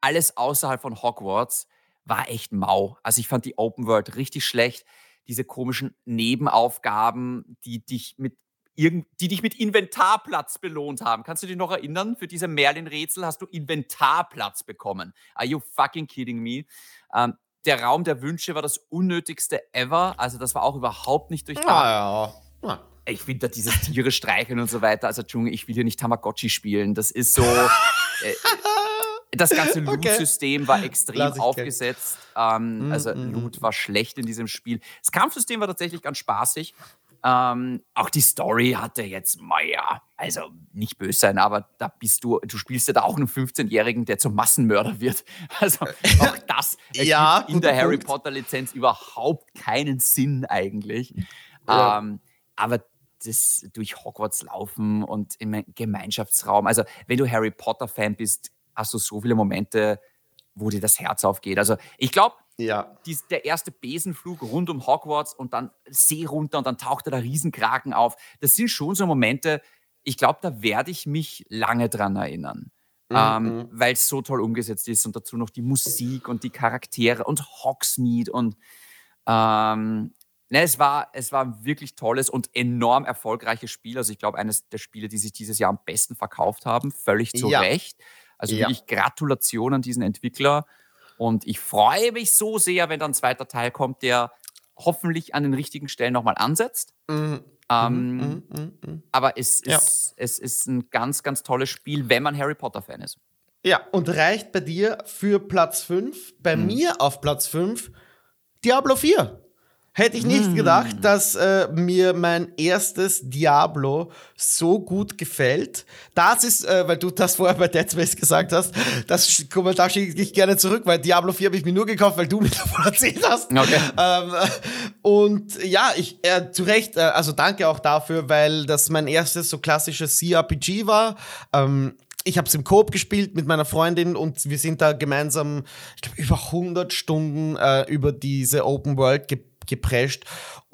alles außerhalb von Hogwarts war echt mau. Also ich fand die Open World richtig schlecht. Diese komischen Nebenaufgaben, die dich mit irgend, die dich mit Inventarplatz belohnt haben. Kannst du dich noch erinnern? Für diese Merlin-Rätsel hast du Inventarplatz bekommen. Are you fucking kidding me? Ähm, der Raum der Wünsche war das unnötigste ever. Also das war auch überhaupt nicht durchdacht. Ah, ja. ja. Ich finde da dieses Tiere streicheln und so weiter. Also Junge, ich will hier nicht Tamagotchi spielen. Das ist so. Äh, das ganze Loot-System okay. war extrem aufgesetzt. Ähm, mm, also mm, Loot mm. war schlecht in diesem Spiel. Das Kampfsystem war tatsächlich ganz spaßig. Ähm, auch die Story hatte jetzt, naja, also nicht böse sein, aber da bist du, du spielst ja da auch einen 15-Jährigen, der zum Massenmörder wird. Also auch das ja, in der Harry Potter-Lizenz überhaupt keinen Sinn eigentlich. Ja. Ähm, aber das durch Hogwarts laufen und im Gemeinschaftsraum, also wenn du Harry Potter-Fan bist, hast du so viele Momente, wo dir das Herz aufgeht. Also ich glaube, ja. Dies, der erste Besenflug rund um Hogwarts und dann See runter und dann taucht da der Riesenkraken auf. Das sind schon so Momente, ich glaube, da werde ich mich lange dran erinnern. Mhm. Ähm, mhm. weil es so toll umgesetzt ist und dazu noch die Musik und die Charaktere und Hogsmeade und ähm, ne, es war, es war ein wirklich tolles und enorm erfolgreiches Spiel. Also ich glaube, eines der Spiele, die sich dieses Jahr am besten verkauft haben, völlig zu ja. Recht. Also ja. wirklich Gratulation an diesen Entwickler. Und ich freue mich so sehr, wenn dann ein zweiter Teil kommt, der hoffentlich an den richtigen Stellen nochmal ansetzt. Mhm. Ähm, mhm, mh, mh, mh. Aber es ja. ist, es ist ein ganz, ganz tolles Spiel, wenn man Harry Potter-Fan ist. Ja, und reicht bei dir für Platz 5. Bei mhm. mir auf Platz 5 Diablo 4. Hätte ich nicht gedacht, hm. dass äh, mir mein erstes Diablo so gut gefällt. Das ist, äh, weil du das vorher bei Dead Space gesagt hast, das Kommentar schicke ich gerne zurück, weil Diablo 4 habe ich mir nur gekauft, weil du mir davon erzählt hast. Okay. Ähm, und ja, ich, äh, zu Recht, äh, also danke auch dafür, weil das mein erstes so klassisches CRPG war. Ähm, ich habe es im Coop gespielt mit meiner Freundin und wir sind da gemeinsam, ich glaube, über 100 Stunden äh, über diese Open World geblieben geprescht.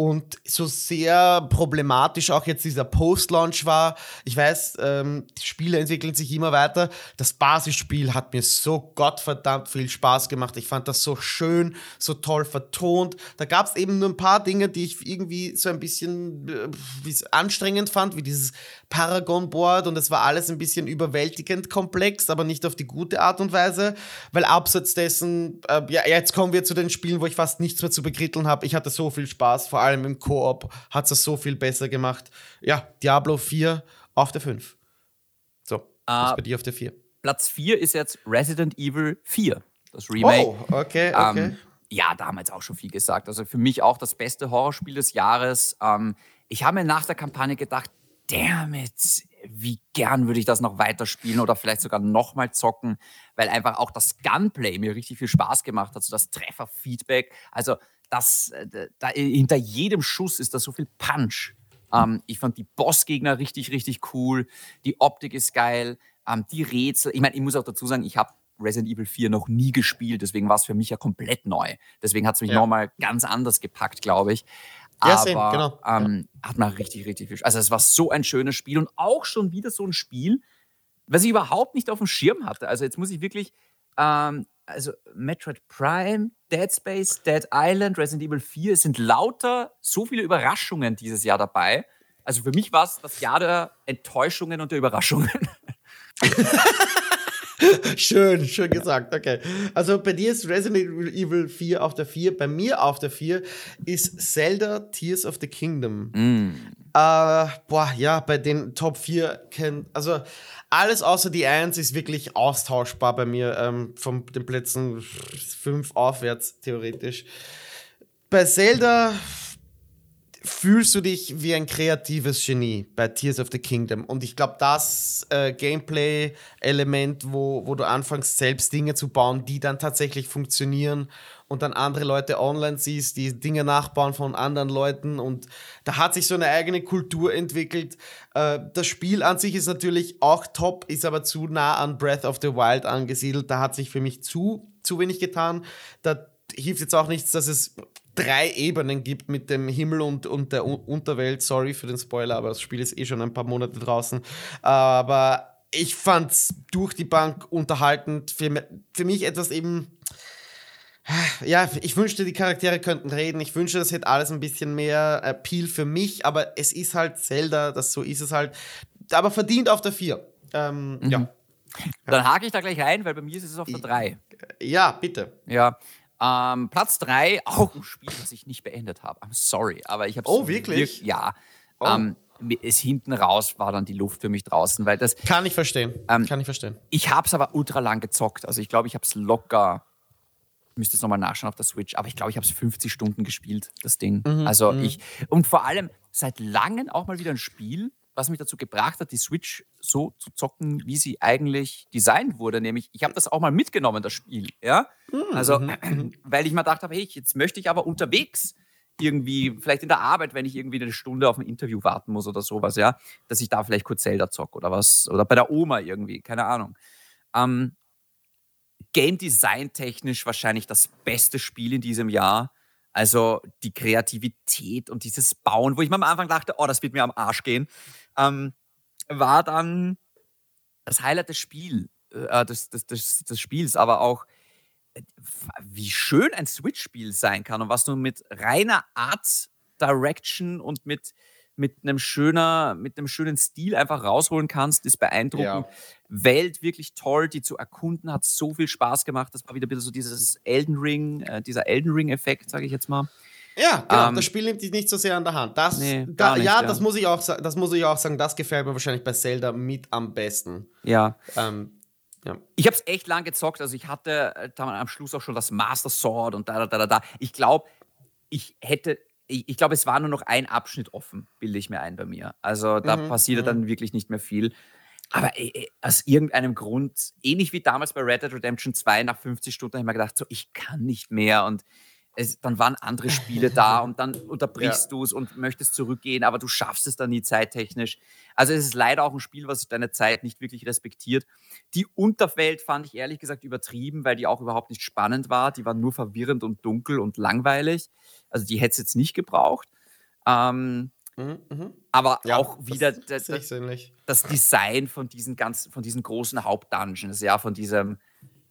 Und so sehr problematisch auch jetzt dieser Post-Launch war, ich weiß, ähm, die Spiele entwickeln sich immer weiter. Das Basisspiel hat mir so gottverdammt viel Spaß gemacht. Ich fand das so schön, so toll vertont. Da gab es eben nur ein paar Dinge, die ich irgendwie so ein bisschen äh, anstrengend fand, wie dieses Paragon-Board. Und es war alles ein bisschen überwältigend komplex, aber nicht auf die gute Art und Weise. Weil abseits dessen, äh, ja, jetzt kommen wir zu den Spielen, wo ich fast nichts mehr zu bekritteln habe. Ich hatte so viel Spaß, vor allem im Koop hat es so viel besser gemacht. Ja, Diablo 4 auf der 5. So, uh, was bei dir auf der 4? Platz 4 ist jetzt Resident Evil 4, das Remake. Oh, okay, okay. Ähm, ja, damals auch schon viel gesagt. Also für mich auch das beste Horrorspiel des Jahres. Ähm, ich habe mir nach der Kampagne gedacht, damn it, wie gern würde ich das noch weiterspielen oder vielleicht sogar nochmal zocken, weil einfach auch das Gunplay mir richtig viel Spaß gemacht hat, so das Trefferfeedback. Also das, äh, da, hinter jedem Schuss ist da so viel Punch. Ähm, ich fand die Bossgegner richtig, richtig cool. Die Optik ist geil. Ähm, die Rätsel. Ich meine, ich muss auch dazu sagen, ich habe Resident Evil 4 noch nie gespielt, deswegen war es für mich ja komplett neu. Deswegen hat es mich ja. nochmal ganz anders gepackt, glaube ich. Ja, Aber same, genau. ähm, ja. hat man richtig, richtig viel Spaß. Also es war so ein schönes Spiel und auch schon wieder so ein Spiel, was ich überhaupt nicht auf dem Schirm hatte. Also jetzt muss ich wirklich, ähm, also Metroid Prime, Dead Space, Dead Island, Resident Evil 4, es sind lauter so viele Überraschungen dieses Jahr dabei. Also für mich war es das Jahr der Enttäuschungen und der Überraschungen. schön, schön gesagt. Okay. Also bei dir ist Resident Evil 4 auf der 4. Bei mir auf der 4 ist Zelda Tears of the Kingdom. Mm. Äh, boah, ja, bei den Top 4 kennt. Also alles außer die 1 ist wirklich austauschbar bei mir. Ähm, von den Plätzen 5 aufwärts, theoretisch. Bei Zelda fühlst du dich wie ein kreatives Genie bei Tears of the Kingdom. Und ich glaube, das äh, Gameplay-Element, wo, wo du anfängst, selbst Dinge zu bauen, die dann tatsächlich funktionieren und dann andere Leute online siehst, die Dinge nachbauen von anderen Leuten. Und da hat sich so eine eigene Kultur entwickelt. Äh, das Spiel an sich ist natürlich auch top, ist aber zu nah an Breath of the Wild angesiedelt. Da hat sich für mich zu, zu wenig getan. Da hilft jetzt auch nichts, dass es drei Ebenen gibt mit dem Himmel und, und der Unterwelt. Sorry für den Spoiler, aber das Spiel ist eh schon ein paar Monate draußen. Aber ich fand es durch die Bank unterhaltend. Für, für mich etwas eben. Ja, ich wünschte, die Charaktere könnten reden. Ich wünschte, das hätte alles ein bisschen mehr Appeal für mich, aber es ist halt Zelda, das so ist es halt. Aber verdient auf der 4. Ähm, mhm. Ja. Dann hake ich da gleich rein, weil bei mir ist es auf der 3. Ja, bitte. Ja, ähm, Platz 3, auch ein Spiel, das ich nicht beendet habe. I'm sorry, aber ich habe Oh, wirklich? ja. Oh. Ähm, ist hinten raus war dann die Luft für mich draußen, weil das kann ich verstehen. Ähm, kann ich verstehen. Ich habe es aber ultra lang gezockt. Also ich glaube, ich habe es locker. Ich müsste jetzt nochmal nachschauen auf der Switch, aber ich glaube, ich habe es 50 Stunden gespielt, das Ding. Mhm, also mhm. ich und vor allem seit langem auch mal wieder ein Spiel, was mich dazu gebracht hat, die Switch so zu zocken, wie sie eigentlich designt wurde. Nämlich, ich habe das auch mal mitgenommen, das Spiel. Ja? Hm, also, mhm. Also, weil ich mir gedacht habe, hey, jetzt möchte ich aber unterwegs irgendwie, vielleicht in der Arbeit, wenn ich irgendwie eine Stunde auf ein Interview warten muss oder sowas, ja, dass ich da vielleicht kurz Zelda zocke oder was, oder bei der Oma irgendwie, keine Ahnung. Ähm, Game Design technisch wahrscheinlich das beste Spiel in diesem Jahr. Also die Kreativität und dieses Bauen, wo ich mir am Anfang dachte, oh, das wird mir am Arsch gehen ähm, war dann das Highlight des, Spiel, äh, des, des, des, des Spiels, aber auch äh, wie schön ein Switch-Spiel sein kann und was du mit reiner Art Direction und mit, mit einem schöner, mit einem schönen Stil einfach rausholen kannst, ist beeindruckend. Ja. Welt wirklich toll, die zu erkunden, hat so viel Spaß gemacht. Das war wieder ein bisschen so dieses Elden Ring, äh, dieser Elden Ring-Effekt, sage ich jetzt mal. Ja, genau. Ähm, das Spiel nimmt dich nicht so sehr an der Hand. Das, nee, da, nicht, ja, ja, Das, muss ich auch, das muss ich auch sagen, das gefällt mir wahrscheinlich bei Zelda mit am besten. Ja. Ähm, ja. Ich habe es echt lang gezockt. Also ich hatte äh, am Schluss auch schon das Master Sword und da, da, da, da. Ich glaube, ich hätte, ich, ich glaube, es war nur noch ein Abschnitt offen, bilde ich mir ein bei mir. Also da mhm, passierte mhm. dann wirklich nicht mehr viel. Aber äh, äh, aus irgendeinem Grund, ähnlich wie damals bei Red Dead Redemption 2, nach 50 Stunden habe ich mir gedacht, so, ich kann nicht mehr. Und es, dann waren andere Spiele da und dann unterbrichst ja. du es und möchtest zurückgehen, aber du schaffst es dann nie zeittechnisch. Also es ist leider auch ein Spiel, was deine Zeit nicht wirklich respektiert. Die Unterwelt fand ich ehrlich gesagt übertrieben, weil die auch überhaupt nicht spannend war. Die war nur verwirrend und dunkel und langweilig. Also die hätte es jetzt nicht gebraucht. Ähm, mhm, mhm. Aber ja, auch wieder das, das, das, Design von diesen ganz, von diesen großen Hauptdungeons, ja, von diesem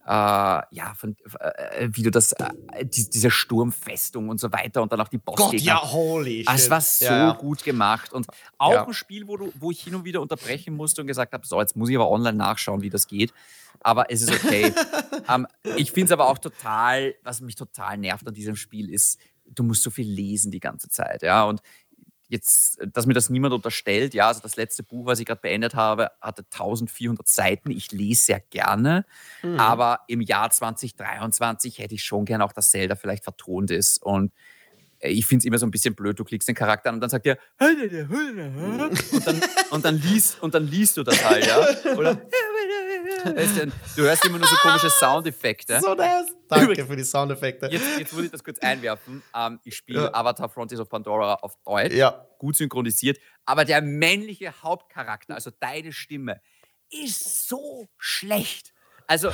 äh, ja, von, äh, wie du das, äh, die, diese Sturmfestung und so weiter und dann auch die Bossgegner. Gott, ja, holy shit. Es war so ja, ja. gut gemacht und auch ja. ein Spiel, wo, du, wo ich hin und wieder unterbrechen musste und gesagt habe, so, jetzt muss ich aber online nachschauen, wie das geht. Aber es ist okay. um, ähm, ich finde es aber auch total, was mich total nervt an diesem Spiel ist, du musst so viel lesen die ganze Zeit, ja. Und jetzt, dass mir das niemand unterstellt, ja, also das letzte Buch, was ich gerade beendet habe, hatte 1400 Seiten. Ich lese sehr gerne, mhm. aber im Jahr 2023 hätte ich schon gerne auch, dass Zelda vielleicht vertont ist. Und ich finde es immer so ein bisschen blöd, du klickst den Charakter an und dann sagt er und dann, und dann, liest, und dann liest du das halt, ja. Oder du hörst immer nur so komische Soundeffekte. So nice. Danke für die Soundeffekte. Jetzt, jetzt muss ich das kurz einwerfen. Ähm, ich spiele ja. Avatar Frontiers of Pandora auf Deutsch, ja. gut synchronisiert, aber der männliche Hauptcharakter, also deine Stimme, ist so schlecht. Also,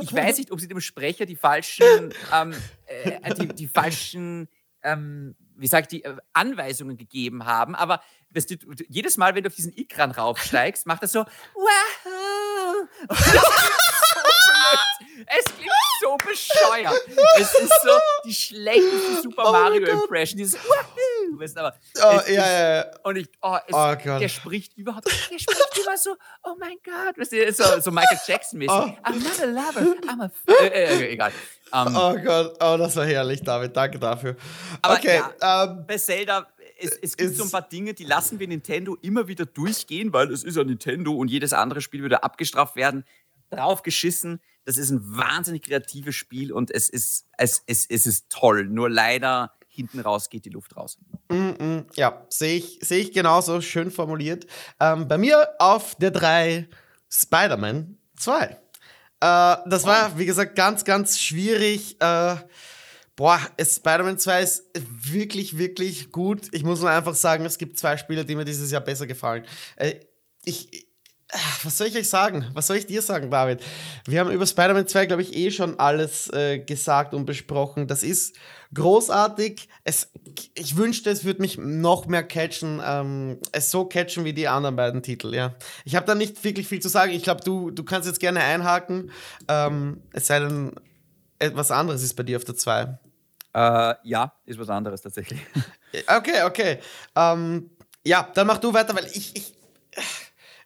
ich weiß nicht, ob sie dem Sprecher die falschen, ähm, äh, die, die, falschen, ähm, wie sagt die, äh, Anweisungen gegeben haben, aber du, jedes Mal, wenn du auf diesen Ikran raufsteigst, macht das so, wow. es klingt so bescheuert. Es ist so die schlechteste Super oh Mario Impression. Dieses Wahoo! Weißt aber, oh, ja, ja, ja. Und ich, oh, es, oh der spricht überhaupt, der spricht immer so, oh mein Gott, weißt du, so, so Michael Jackson-mäßig. Oh. I'm not a lover, I'm a. Äh, äh, äh, egal. Um, oh Gott, oh, das war herrlich, David. Danke dafür. Aber okay, ja, ähm, bei Zelda es, es, gibt so ein paar Dinge, die lassen wir Nintendo immer wieder durchgehen, weil es ist ja Nintendo und jedes andere Spiel würde abgestraft werden. Drauf geschissen. Das ist ein wahnsinnig kreatives Spiel und es ist, es, es, es ist toll. Nur leider hinten raus geht die Luft raus. Mm -mm, ja, sehe ich, seh ich genauso schön formuliert. Ähm, bei mir auf der 3 Spider-Man 2. Äh, das war, wie gesagt, ganz, ganz schwierig. Äh, boah, Spider-Man 2 ist wirklich, wirklich gut. Ich muss nur einfach sagen, es gibt zwei Spiele, die mir dieses Jahr besser gefallen. Äh, ich, was soll ich euch sagen? Was soll ich dir sagen, David? Wir haben über Spider-Man 2, glaube ich, eh schon alles äh, gesagt und besprochen. Das ist großartig. Es, ich wünschte, es würde mich noch mehr catchen. Ähm, es so catchen wie die anderen beiden Titel, ja. Ich habe da nicht wirklich viel zu sagen. Ich glaube, du, du kannst jetzt gerne einhaken. Ähm, es sei denn, etwas anderes ist bei dir auf der 2. Äh, ja, ist was anderes tatsächlich. Okay, okay. Ähm, ja, dann mach du weiter, weil ich, ich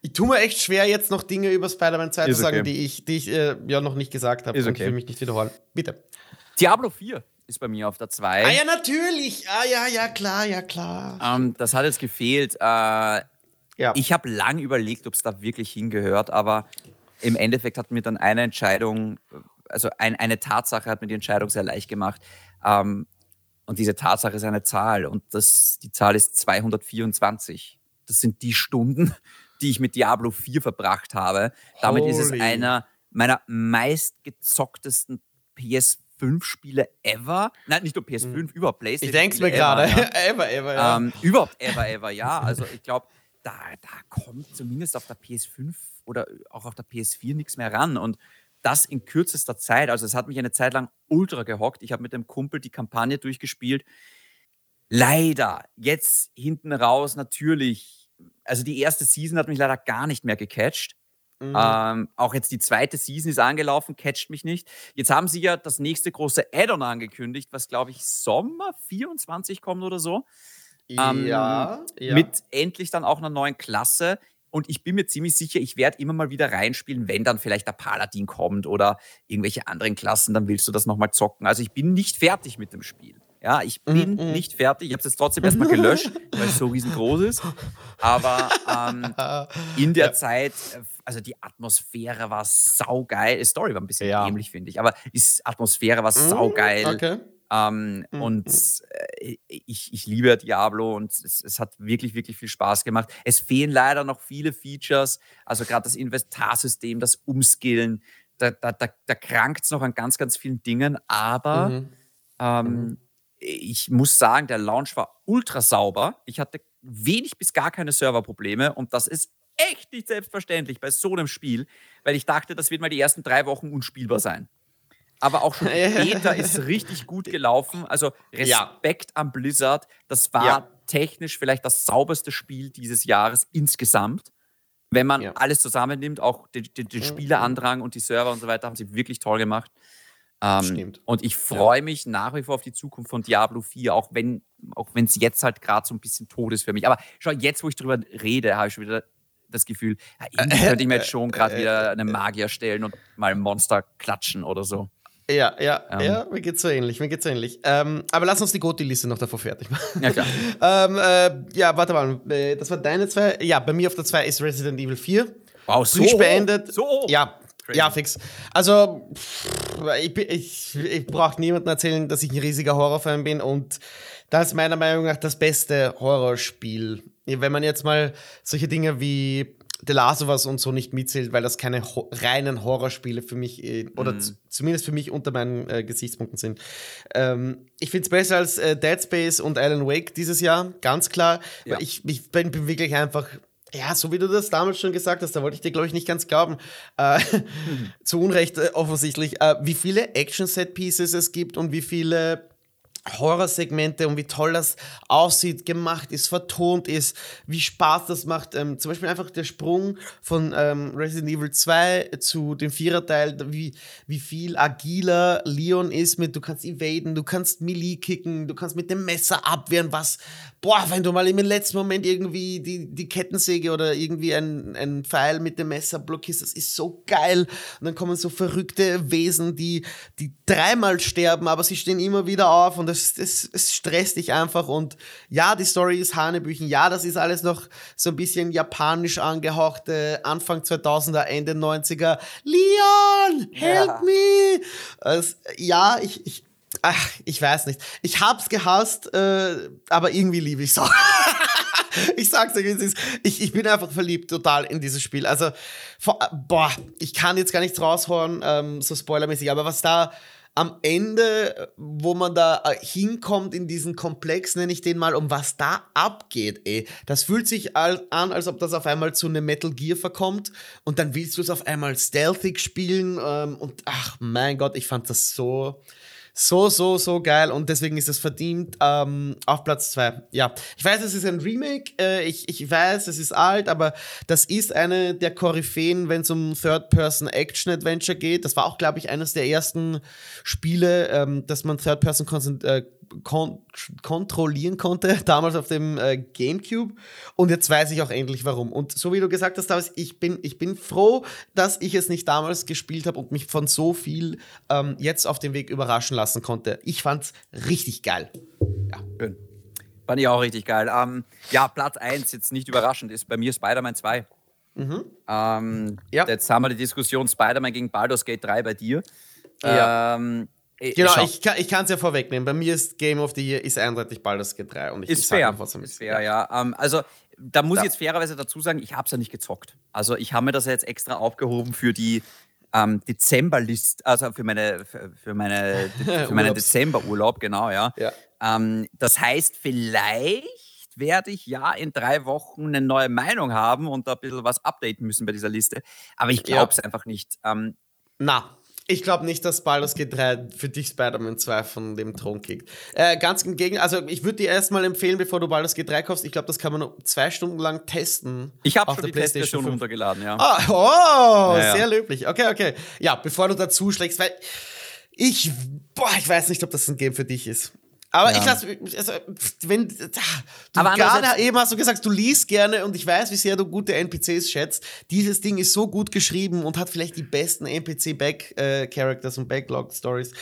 ich tue mir echt schwer, jetzt noch Dinge über Spider-Man 2 Ist zu sagen, okay. die ich, die ich äh, ja noch nicht gesagt habe. Ist okay. Ich will mich nicht wiederholen. Bitte. Diablo 4 ist bei mir auf der 2. Ah ja, natürlich. Ah ja, ja, klar, ja, klar. Ähm, das hat jetzt gefehlt. Äh, ja. Ich habe lang überlegt, ob es da wirklich hingehört, aber im Endeffekt hat mir dann eine Entscheidung, also ein, eine Tatsache hat mir die Entscheidung sehr leicht gemacht. Ähm, und diese Tatsache ist eine Zahl und das, die Zahl ist 224. Das sind die Stunden, die ich mit Diablo 4 verbracht habe. Damit Holy. ist es einer meiner meistgezocktesten PS5-Spiele ever. Nein, nicht nur PS5, mhm. überhaupt PlayStation. Ich denke es mir gerade. Ja. ever, ever, ja. Ähm, überhaupt ever, ever, ja. Also ich glaube, da, da kommt zumindest auf der PS5 oder auch auf der PS4 nichts mehr ran. Und das in kürzester Zeit. Also es hat mich eine Zeit lang ultra gehockt. Ich habe mit dem Kumpel die Kampagne durchgespielt. Leider, jetzt hinten raus natürlich also die erste Season hat mich leider gar nicht mehr gecatcht. Mhm. Ähm, auch jetzt die zweite Season ist angelaufen, catcht mich nicht. Jetzt haben sie ja das nächste große Add-on angekündigt, was glaube ich Sommer 24 kommt oder so. Ähm, ja, ja. Mit endlich dann auch einer neuen Klasse. Und ich bin mir ziemlich sicher, ich werde immer mal wieder reinspielen, wenn dann vielleicht der Paladin kommt oder irgendwelche anderen Klassen, dann willst du das nochmal zocken. Also ich bin nicht fertig mit dem Spiel. Ja, ich bin mm -mm. nicht fertig. Ich habe es jetzt trotzdem erstmal gelöscht, weil es so riesengroß ist. Aber ähm, in der ja. Zeit, also die Atmosphäre war saugeil. Die Story war ein bisschen ja. ähnlich, finde ich. Aber die Atmosphäre war mm, saugeil. Okay. Ähm, mm, und äh, ich, ich liebe Diablo und es, es, hat wirklich, wirklich viel Spaß gemacht. Es fehlen leider noch viele Features, also gerade das Inventarsystem, das Umskillen, da, da, da, da krankt es noch an ganz, ganz vielen Dingen, aber mhm. Ähm, mhm ich muss sagen, der Launch war ultra sauber. Ich hatte wenig bis gar keine Serverprobleme und das ist echt nicht selbstverständlich bei so einem Spiel, weil ich dachte, das wird mal die ersten drei Wochen unspielbar sein. Aber auch schon Beta ist richtig gut gelaufen. Also Respekt ja. an Blizzard. Das war ja. technisch vielleicht das sauberste Spiel dieses Jahres insgesamt. Wenn man ja. alles zusammennimmt, auch den, den, den Spielerandrang und die Server und so weiter, haben sie wirklich toll gemacht. Ähm, Stimmt. Und ich freue mich nach wie vor auf die Zukunft von Diablo 4, auch wenn auch es jetzt halt gerade so ein bisschen tot ist für mich. Aber schon jetzt, wo ich drüber rede, habe ich schon wieder das Gefühl, ja, könnte ich mir jetzt schon gerade wieder eine Magier stellen und mal ein Monster klatschen oder so. Ja, ja, ähm. ja, mir geht's so ähnlich, mir geht's so ähnlich. Ähm, aber lass uns die Goti-Liste noch davor fertig machen. Ja, klar. ähm, äh, ja, warte mal, äh, das war deine zwei. Ja, bei mir auf der zwei ist Resident Evil 4. Wow, so beendet. So? Ja, Crazy. ja, fix. Also, pff, ich, ich, ich brauche niemandem erzählen, dass ich ein riesiger Horrorfan bin und das ist meiner Meinung nach das beste Horrorspiel. Wenn man jetzt mal solche Dinge wie The Last of Us und so nicht mitzählt, weil das keine ho reinen Horrorspiele für mich äh, oder mm. zumindest für mich unter meinen äh, Gesichtspunkten sind. Ähm, ich finde es besser als äh, Dead Space und Alan Wake dieses Jahr, ganz klar. Ja. Ich, ich bin, bin wirklich einfach ja, so wie du das damals schon gesagt hast, da wollte ich dir, glaube ich, nicht ganz glauben. Mhm. Zu Unrecht äh, offensichtlich, wie viele Action-Set-Pieces es gibt und wie viele Horrorsegmente und wie toll das aussieht, gemacht ist, vertont ist, wie Spaß das macht. Ähm, zum Beispiel einfach der Sprung von ähm, Resident Evil 2 zu dem Viererteil, wie, wie viel agiler Leon ist mit, du kannst evaden, du kannst Melee kicken, du kannst mit dem Messer abwehren, was, boah, wenn du mal im letzten Moment irgendwie die, die Kettensäge oder irgendwie ein, ein Pfeil mit dem Messer blockierst, das ist so geil. Und dann kommen so verrückte Wesen, die, die dreimal sterben, aber sie stehen immer wieder auf und das es, es, es stresst dich einfach und ja, die Story ist Hanebüchen. Ja, das ist alles noch so ein bisschen japanisch angehauchte Anfang 2000er, Ende 90er. Leon, help ja. me! Also, ja, ich, ich, ach, ich weiß nicht. Ich hab's gehasst, äh, aber irgendwie liebe ich's auch. ich sag's euch, ich, ich bin einfach verliebt total in dieses Spiel. Also, boah, ich kann jetzt gar nichts raushauen, ähm, so spoilermäßig, aber was da am Ende, wo man da äh, hinkommt in diesen Komplex, nenne ich den mal, um was da abgeht, ey. Das fühlt sich an, als ob das auf einmal zu einem Metal Gear verkommt und dann willst du es auf einmal stealthig spielen ähm, und ach mein Gott, ich fand das so so, so, so geil und deswegen ist es verdient ähm, auf Platz 2. Ja, ich weiß, es ist ein Remake, äh, ich, ich weiß, es ist alt, aber das ist eine der Koryphäen, wenn es um Third-Person-Action-Adventure geht. Das war auch, glaube ich, eines der ersten Spiele, ähm, dass man Third-Person äh, kon kontrollieren konnte, damals auf dem äh, GameCube. Und jetzt weiß ich auch endlich warum. Und so wie du gesagt hast, damals, ich bin, ich bin froh, dass ich es nicht damals gespielt habe und mich von so viel ähm, jetzt auf dem Weg überraschen lassen konnte. Ich fand's richtig geil. Ja. Schön. Fand ich auch richtig geil. Ähm, ja, Platz 1, jetzt nicht überraschend, ist bei mir Spider-Man 2. Mhm. Ähm, ja. Jetzt haben wir die Diskussion Spider-Man gegen Baldur's Gate 3 bei dir. Ja. Ähm, äh, genau, Schau. ich, ich kann es ja vorwegnehmen. Bei mir ist Game of the Year ist eindeutig Baldur's Gate 3. Und ich, ist, fair. ist fair, ja. Um, ähm, also, da muss da. ich jetzt fairerweise dazu sagen, ich habe es ja nicht gezockt. Also, ich habe mir das ja jetzt extra aufgehoben für die ähm, Dezemberlist, also für meine für, für meine für meinen Dezemberurlaub, genau, ja. ja. Ähm, das heißt, vielleicht werde ich ja in drei Wochen eine neue Meinung haben und da ein bisschen was updaten müssen bei dieser Liste. Aber ich glaube es ja. einfach nicht. Ähm, Na, ich glaube nicht, dass Baldur's Gate 3 für dich Spider-Man 2 von dem Thron kickt. Äh, ganz im Gegenteil, also ich würde dir erstmal empfehlen, bevor du Baldur's Gate 3 kaufst, ich glaube, das kann man nur zwei Stunden lang testen. Ich habe schon der die PlayStation schon runtergeladen, ja. Ah, oh, ja, sehr löblich. Okay, okay. Ja, bevor du dazu schlägst, weil ich, boah, ich weiß nicht, ob das ein Game für dich ist. Aber ja. ich lasse, also, wenn, du Aber gerade eben hast du gesagt, du liest gerne und ich weiß, wie sehr du gute NPCs schätzt. Dieses Ding ist so gut geschrieben und hat vielleicht die besten NPC-Back-Characters äh, und Backlog-Stories.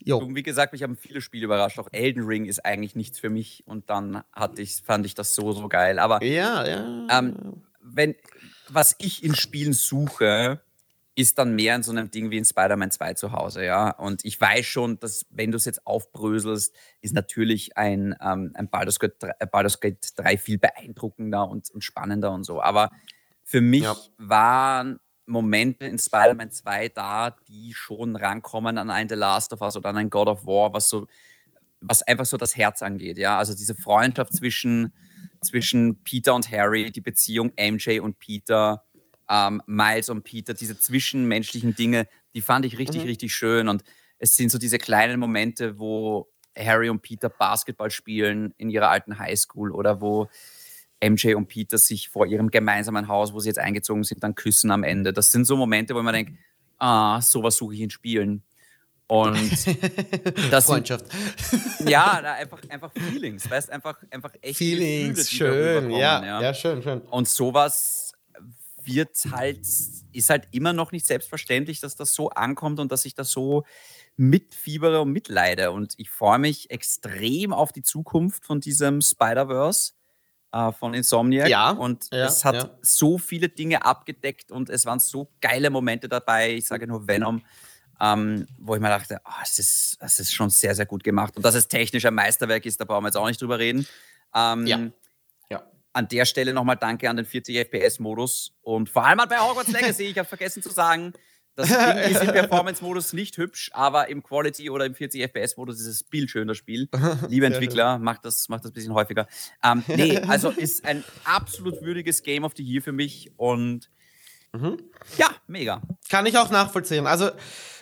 Wie gesagt, mich haben viele Spiele überrascht. Auch Elden Ring ist eigentlich nichts für mich und dann hatte ich, fand ich das so, so geil. Aber ja, ja. Ähm, wenn, was ich in Spielen suche, ist dann mehr in so einem Ding wie in Spider-Man 2 zu Hause, ja. Und ich weiß schon, dass, wenn du es jetzt aufbröselst, ist natürlich ein, ähm, ein Baldur's Gate, 3, Baldur's Gate 3 viel beeindruckender und, und spannender und so. Aber für mich ja. waren Momente in Spider-Man 2 da, die schon rankommen an ein The Last of Us oder an ein God of War, was so, was einfach so das Herz angeht, ja. Also diese Freundschaft zwischen, zwischen Peter und Harry, die Beziehung MJ und Peter, ähm, Miles und Peter, diese zwischenmenschlichen Dinge, die fand ich richtig, mhm. richtig schön. Und es sind so diese kleinen Momente, wo Harry und Peter Basketball spielen in ihrer alten Highschool oder wo MJ und Peter sich vor ihrem gemeinsamen Haus, wo sie jetzt eingezogen sind, dann küssen am Ende. Das sind so Momente, wo man denkt, ah, sowas suche ich in Spielen. Und das Freundschaft. Sind, ja, einfach, einfach Feelings, weißt einfach, einfach echt Feelings, Gefühle, schön, ja, ja, ja, schön, schön. Und sowas wird halt, ist halt immer noch nicht selbstverständlich, dass das so ankommt und dass ich das so mitfiebere und mitleide. Und ich freue mich extrem auf die Zukunft von diesem Spider-Verse äh, von Insomniac. Ja. Und ja, es hat ja. so viele Dinge abgedeckt und es waren so geile Momente dabei. Ich sage nur Venom. ähm, wo ich mir dachte, oh, das, ist, das ist schon sehr, sehr gut gemacht. Und dass es technisch ein Meisterwerk ist, da brauchen wir jetzt auch nicht drüber reden. Ähm, ja. An der Stelle nochmal Danke an den 40 FPS-Modus und vor allem bei Hogwarts Legacy. ich habe vergessen zu sagen, das Ding ist im Performance-Modus nicht hübsch, aber im Quality- oder im 40-FPS-Modus ist es bildschön, das Spiel. Liebe Entwickler, macht das, macht das ein bisschen häufiger. Ähm, nee, also ist ein absolut würdiges Game of the Year für mich und mhm. ja, mega. Kann ich auch nachvollziehen. Also,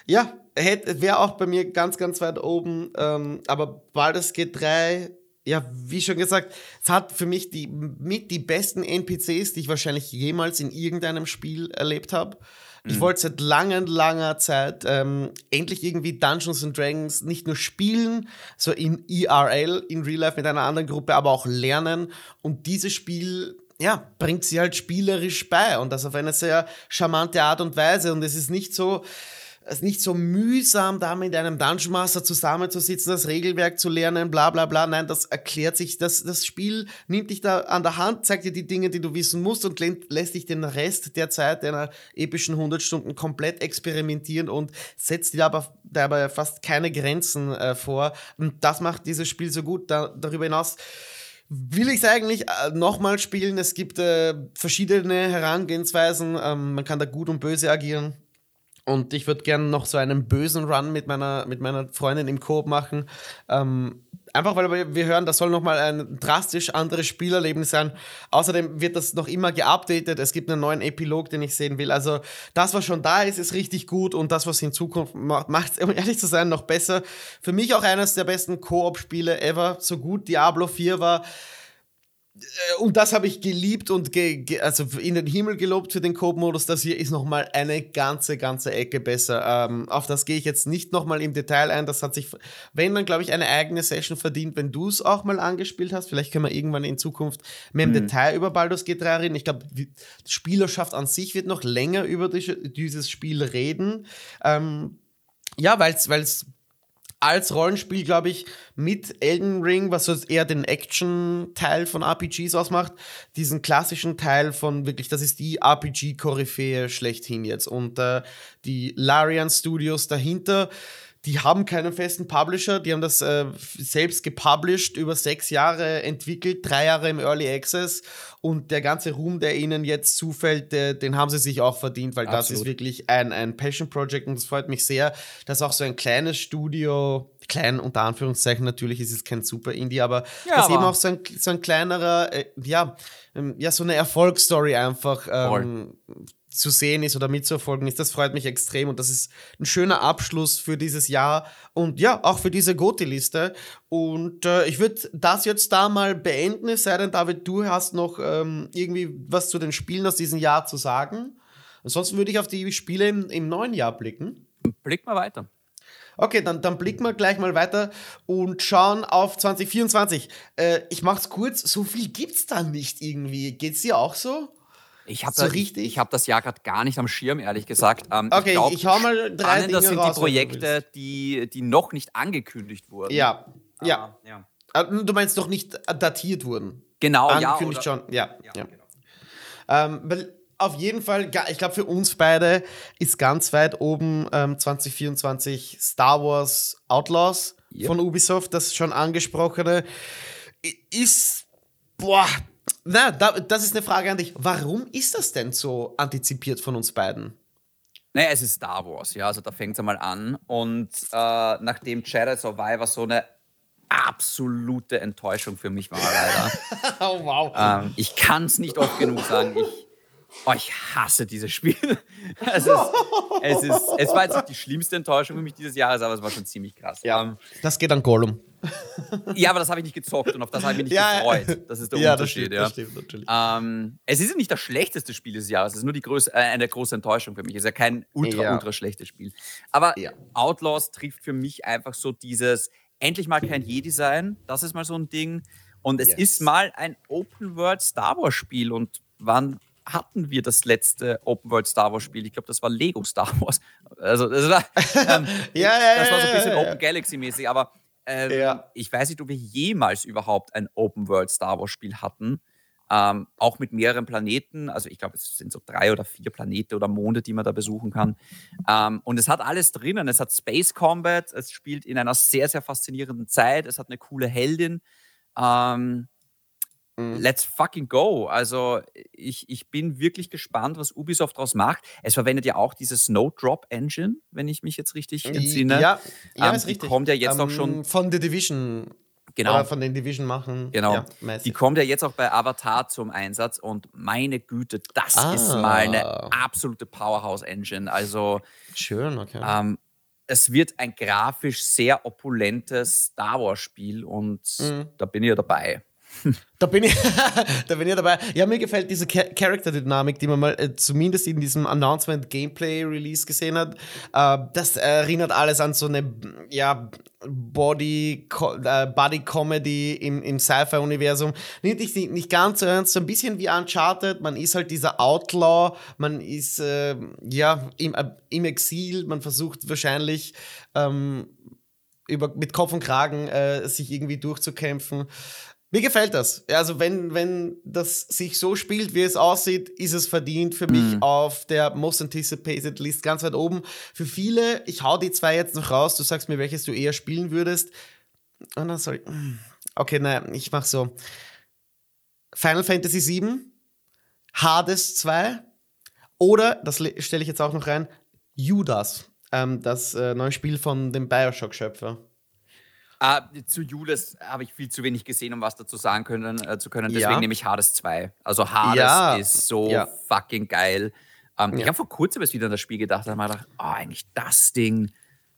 ja, wäre auch bei mir ganz, ganz weit oben. Ähm, aber Baldur's G3 ja, wie schon gesagt, es hat für mich die mit die besten NPCs, die ich wahrscheinlich jemals in irgendeinem Spiel erlebt habe. Ich mhm. wollte seit langer, langer Zeit ähm, endlich irgendwie Dungeons and Dragons nicht nur spielen, so in IRL, in Real Life mit einer anderen Gruppe, aber auch lernen. Und dieses Spiel ja, bringt sie halt spielerisch bei und das auf eine sehr charmante Art und Weise. Und es ist nicht so, es nicht so mühsam, da mit einem Dungeon Master zusammenzusitzen, das Regelwerk zu lernen, bla bla bla. Nein, das erklärt sich, das, das Spiel nimmt dich da an der Hand, zeigt dir die Dinge, die du wissen musst und lässt dich den Rest der Zeit deiner epischen 100 Stunden komplett experimentieren und setzt dir aber dabei fast keine Grenzen äh, vor. Und das macht dieses Spiel so gut. Da, darüber hinaus will ich es eigentlich äh, nochmal spielen. Es gibt äh, verschiedene Herangehensweisen. Ähm, man kann da gut und böse agieren. Und ich würde gerne noch so einen bösen Run mit meiner, mit meiner Freundin im Koop machen. Ähm, einfach weil wir hören, das soll nochmal ein drastisch anderes Spielerlebnis sein. Außerdem wird das noch immer geupdatet. Es gibt einen neuen Epilog, den ich sehen will. Also das, was schon da ist, ist richtig gut und das, was in Zukunft macht, macht es, um ehrlich zu sein, noch besser. Für mich auch eines der besten Koop-Spiele ever. So gut Diablo 4 war und das habe ich geliebt und ge, ge, also in den Himmel gelobt für den Coop-Modus. Das hier ist nochmal eine ganze, ganze Ecke besser. Ähm, auf das gehe ich jetzt nicht nochmal im Detail ein. Das hat sich, wenn dann, glaube ich, eine eigene Session verdient, wenn du es auch mal angespielt hast. Vielleicht können wir irgendwann in Zukunft mehr im mhm. Detail über Baldur's G3 reden. Ich glaube, die Spielerschaft an sich wird noch länger über dieses Spiel reden. Ähm, ja, weil es als Rollenspiel, glaube ich, mit Elden Ring, was so eher den Action-Teil von RPGs ausmacht, diesen klassischen Teil von wirklich, das ist die RPG-Koryphäe schlechthin jetzt. Und äh, die Larian Studios dahinter, die haben keinen festen Publisher, die haben das äh, selbst gepublished, über sechs Jahre entwickelt, drei Jahre im Early Access. Und der ganze Ruhm, der ihnen jetzt zufällt, äh, den haben sie sich auch verdient, weil Absolut. das ist wirklich ein, ein Passion Project. Und es freut mich sehr, dass auch so ein kleines Studio, klein unter Anführungszeichen, natürlich ist es kein Super Indie, aber ja, dass aber eben auch so ein, so ein kleinerer, äh, ja, ähm, ja, so eine Erfolgsstory einfach ähm, zu sehen ist oder mitzuerfolgen ist. Das freut mich extrem und das ist ein schöner Abschluss für dieses Jahr und ja, auch für diese Goti-Liste. Und äh, ich würde das jetzt da mal beenden, es sei denn, David, du hast noch ähm, irgendwie was zu den Spielen aus diesem Jahr zu sagen. Ansonsten würde ich auf die Spiele im, im neuen Jahr blicken. Blick mal weiter. Okay, dann, dann blicken wir gleich mal weiter und schauen auf 2024. Äh, ich mach's kurz, so viel gibt's da nicht irgendwie. Geht's dir auch so? Ich habe so ich, ich hab das Jahr gerade gar nicht am Schirm, ehrlich gesagt. Ähm, okay, ich, glaub, ich hau mal drei Dinge Das sind raus, die Projekte, die, die noch nicht angekündigt wurden. Ja, ah, ja. ja. Ah, du meinst doch nicht datiert wurden? Genau, angekündigt ja. Angekündigt schon, ja. ja, ja. Genau. Ähm, weil auf jeden Fall, ich glaube, für uns beide ist ganz weit oben ähm, 2024 Star Wars Outlaws yep. von Ubisoft, das schon angesprochene. Ist, boah, na, da, das ist eine Frage an dich. Warum ist das denn so antizipiert von uns beiden? Naja, es ist Star Wars, ja, also da fängt es einmal an. Und äh, nachdem Jedi Survivor so eine absolute Enttäuschung für mich war, leider. oh, wow. Ähm, ich kann es nicht oft genug sagen. Ich, oh, ich hasse dieses Spiel. es, ist, es, ist, es war jetzt nicht die schlimmste Enttäuschung für mich dieses Jahres, aber es war schon ziemlich krass. Ja, ähm, das geht an Gollum. ja, aber das habe ich nicht gezockt und auf das habe ich mich nicht ja, gefreut. Das ist der ja, Unterschied. Das stimmt, ja. Das stimmt, ähm, es ist nicht das schlechteste Spiel des Jahres, es ist nur die größte, äh, eine große Enttäuschung für mich. Es ist ja kein ultra, ja. ultra schlechtes Spiel. Aber Outlaws trifft für mich einfach so dieses endlich mal kein Jedi sein. Das ist mal so ein Ding. Und es yes. ist mal ein Open World Star Wars Spiel. Und wann hatten wir das letzte Open World Star Wars Spiel? Ich glaube, das war Lego Star Wars. Also, das war, ähm, ja, ja, das war so ein bisschen Open Galaxy mäßig. Aber ähm, ja. Ich weiß nicht, ob wir jemals überhaupt ein Open World Star Wars Spiel hatten. Ähm, auch mit mehreren Planeten. Also ich glaube, es sind so drei oder vier Planete oder Monde, die man da besuchen kann. Ähm, und es hat alles drinnen. Es hat Space Combat. Es spielt in einer sehr, sehr faszinierenden Zeit. Es hat eine coole Heldin. Ähm, mhm. Let's fucking go. Also ich, ich bin wirklich gespannt, was Ubisoft daraus macht. Es verwendet ja auch diese Snowdrop Engine, wenn ich mich jetzt richtig entsinne. Ja, ja ähm, ist richtig. Die kommt ja jetzt auch schon. Von The Division Genau. Oder von den Division machen. Genau. Ja, die kommt ja jetzt auch bei Avatar zum Einsatz und meine Güte, das Ah. ist mal eine absolute Powerhouse-Engine. Also Schön, okay. ähm, es wird ein grafisch sehr opulentes Star Wars-Spiel und Mhm. da bin ich ja dabei. Da bin ich, da bin ich dabei. Ja, mir gefällt diese Cha- Character-Dynamik, die man mal äh, zumindest in diesem Announcement-Gameplay-Release gesehen hat. Äh, das erinnert alles an so eine ja, Body, äh, Body-Comedy im, im Sci-Fi-Universum. Nicht, nicht, nicht ganz so ernst, so ein bisschen wie Uncharted. Man ist halt dieser Outlaw, man ist äh, ja im, äh, im Exil, man versucht wahrscheinlich ähm, über, mit Kopf und Kragen äh, sich irgendwie durchzukämpfen. Mir gefällt das. Also wenn, wenn das sich so spielt, wie es aussieht, ist es verdient für mich Mhm. auf der Most Anticipated List ganz weit oben. Für viele, ich hau die zwei jetzt noch raus, du sagst mir, welches du eher spielen würdest. Oh, na, sorry. Okay, nein, ich mach so. Final Fantasy VII, Hades 2 oder, das le- stelle ich jetzt auch noch rein, Judas, ähm, das äh, neue Spiel von dem Bioshock-Schöpfer. Äh, zu Judas habe ich viel zu wenig gesehen, um was dazu sagen können, äh, zu können. Deswegen Ja. nehme ich Hades 2. Also Hades Ja. ist so Ja. fucking geil. Ähm, Ich habe vor kurzem erst wieder an das Spiel gedacht, da habe mir gedacht, oh, eigentlich das Ding,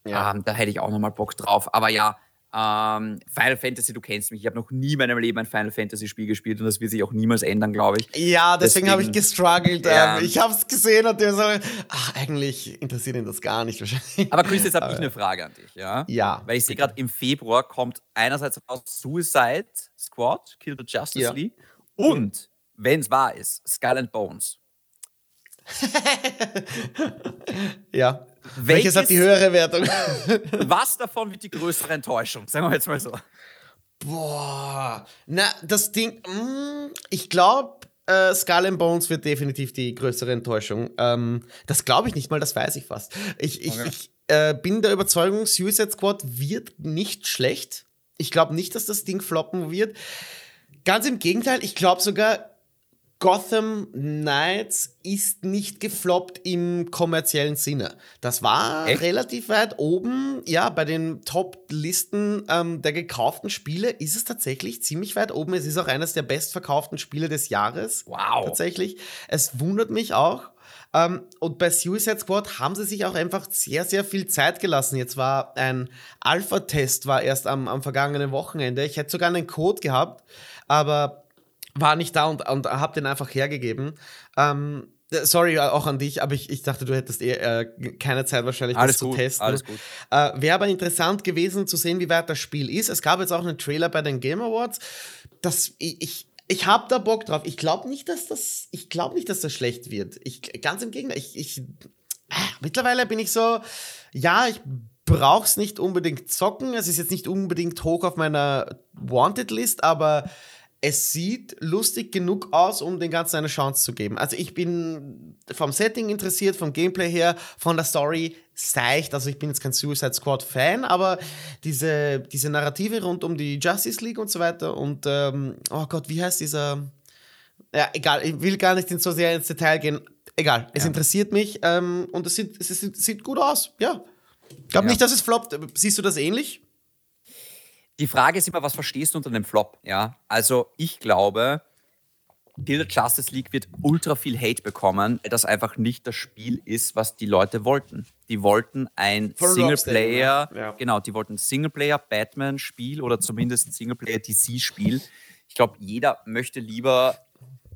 Ja. ähm, da hätte ich auch nochmal Bock drauf. Aber ja, ähm, Final Fantasy, du kennst mich, ich habe noch nie in meinem Leben ein Final Fantasy Spiel gespielt und das wird sich auch niemals ändern, glaube ich. Ja, deswegen, habe ich Deswegen- gestruggelt. Ja. Ähm, ich habe es gesehen und der so, ach, eigentlich interessiert ihn das gar nicht wahrscheinlich. Aber Chris, jetzt habe ich eine Frage an dich, ja? Ja. Weil ich sehe gerade im Februar kommt einerseits raus Suicide Squad, Kill the Justice Ja. League und, wenn es wahr ist, Skull and Bones. Ja. Welches, hat die höhere Wertung? Was davon wird die größere Enttäuschung? Sagen wir jetzt mal so. Boah. Na, das Ding, mm, ich glaube, äh, Skull and Bones wird definitiv die größere Enttäuschung. Ähm, das glaube ich nicht mal, das weiß ich fast. Ich, ich, Okay. ich äh, bin der Überzeugung, Suicide Squad wird nicht schlecht. Ich glaube nicht, dass das Ding floppen wird. Ganz im Gegenteil, ich glaube sogar, Gotham Knights ist nicht gefloppt im kommerziellen Sinne. Das war Echt? relativ weit oben. Ja, bei den Top-Listen ähm, der gekauften Spiele ist es tatsächlich ziemlich weit oben. Es ist auch eines der bestverkauften Spiele des Jahres. Wow. Tatsächlich. Es wundert mich auch. Ähm, und bei Suicide Squad haben sie sich auch einfach sehr, sehr viel Zeit gelassen. Jetzt war ein Alpha-Test war erst am, am vergangenen Wochenende. Ich hätte sogar einen Code gehabt, aber war nicht da und, und habe den einfach hergegeben. Ähm, äh, sorry auch an dich, aber ich, ich dachte, du hättest eh, äh, keine Zeit wahrscheinlich, Alles das zu gut, testen. alles gut. Äh, Wäre aber interessant gewesen zu sehen, wie weit das Spiel ist. Es gab jetzt auch einen Trailer bei den Game Awards. Das, ich, ich, ich habe da Bock drauf. Ich glaube nicht, dass das, ich glaube nicht, dass das schlecht wird. Ich, ganz im Gegenteil. Ich, ich, ah, mittlerweile bin ich so, ja, ich brauch's nicht unbedingt zocken. Es ist jetzt nicht unbedingt hoch auf meiner Wanted-List, aber es sieht lustig genug aus, um den Ganzen eine Chance zu geben. Also ich bin vom Setting interessiert, vom Gameplay her, von der Story seicht. Also ich bin jetzt kein Suicide Squad Fan, aber diese, diese Narrative rund um die Justice League und so weiter und ähm, oh Gott, wie heißt dieser? Ja, egal, ich will gar nicht in so sehr ins Detail gehen. Egal, es Ja. interessiert mich ähm, und es sieht, es sieht, sieht gut aus. Ja. Ich glaube Ja. nicht, dass es floppt. Siehst du das ähnlich? Die Frage ist immer, was verstehst du unter dem Flop? Ja, also ich glaube, the Justice League wird ultra viel Hate bekommen, weil das einfach nicht das Spiel ist, was die Leute wollten. Die wollten ein Von Singleplayer, ne? Ja. genau, die wollten ein Singleplayer-Batman-Spiel oder zumindest ein Singleplayer-DC-Spiel. Ich glaube, jeder möchte lieber.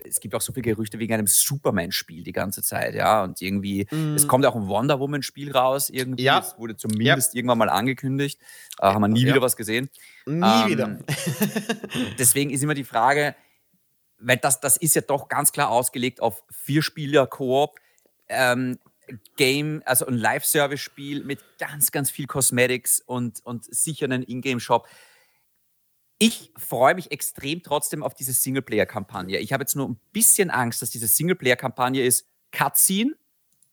Es gibt auch so viele Gerüchte wegen einem Superman-Spiel die ganze Zeit, ja. Und irgendwie, es kommt auch ein Wonder Woman-Spiel raus, irgendwie. Mhm. Ja. Es wurde zumindest irgendwann mal angekündigt. Äh, haben wir nie Ja. wieder was gesehen. Nie Ähm, wieder. Deswegen ist immer die Frage, weil das, das ist ja doch ganz klar ausgelegt auf Vier-Spieler-Koop, ähm, Game, also ein Live-Service-Spiel mit ganz, ganz viel Cosmetics und, und sicher einen Ingame-Shop. Ich freue mich extrem trotzdem auf diese Singleplayer-Kampagne. Ich habe jetzt nur ein bisschen Angst, dass diese Singleplayer-Kampagne ist Cutscene,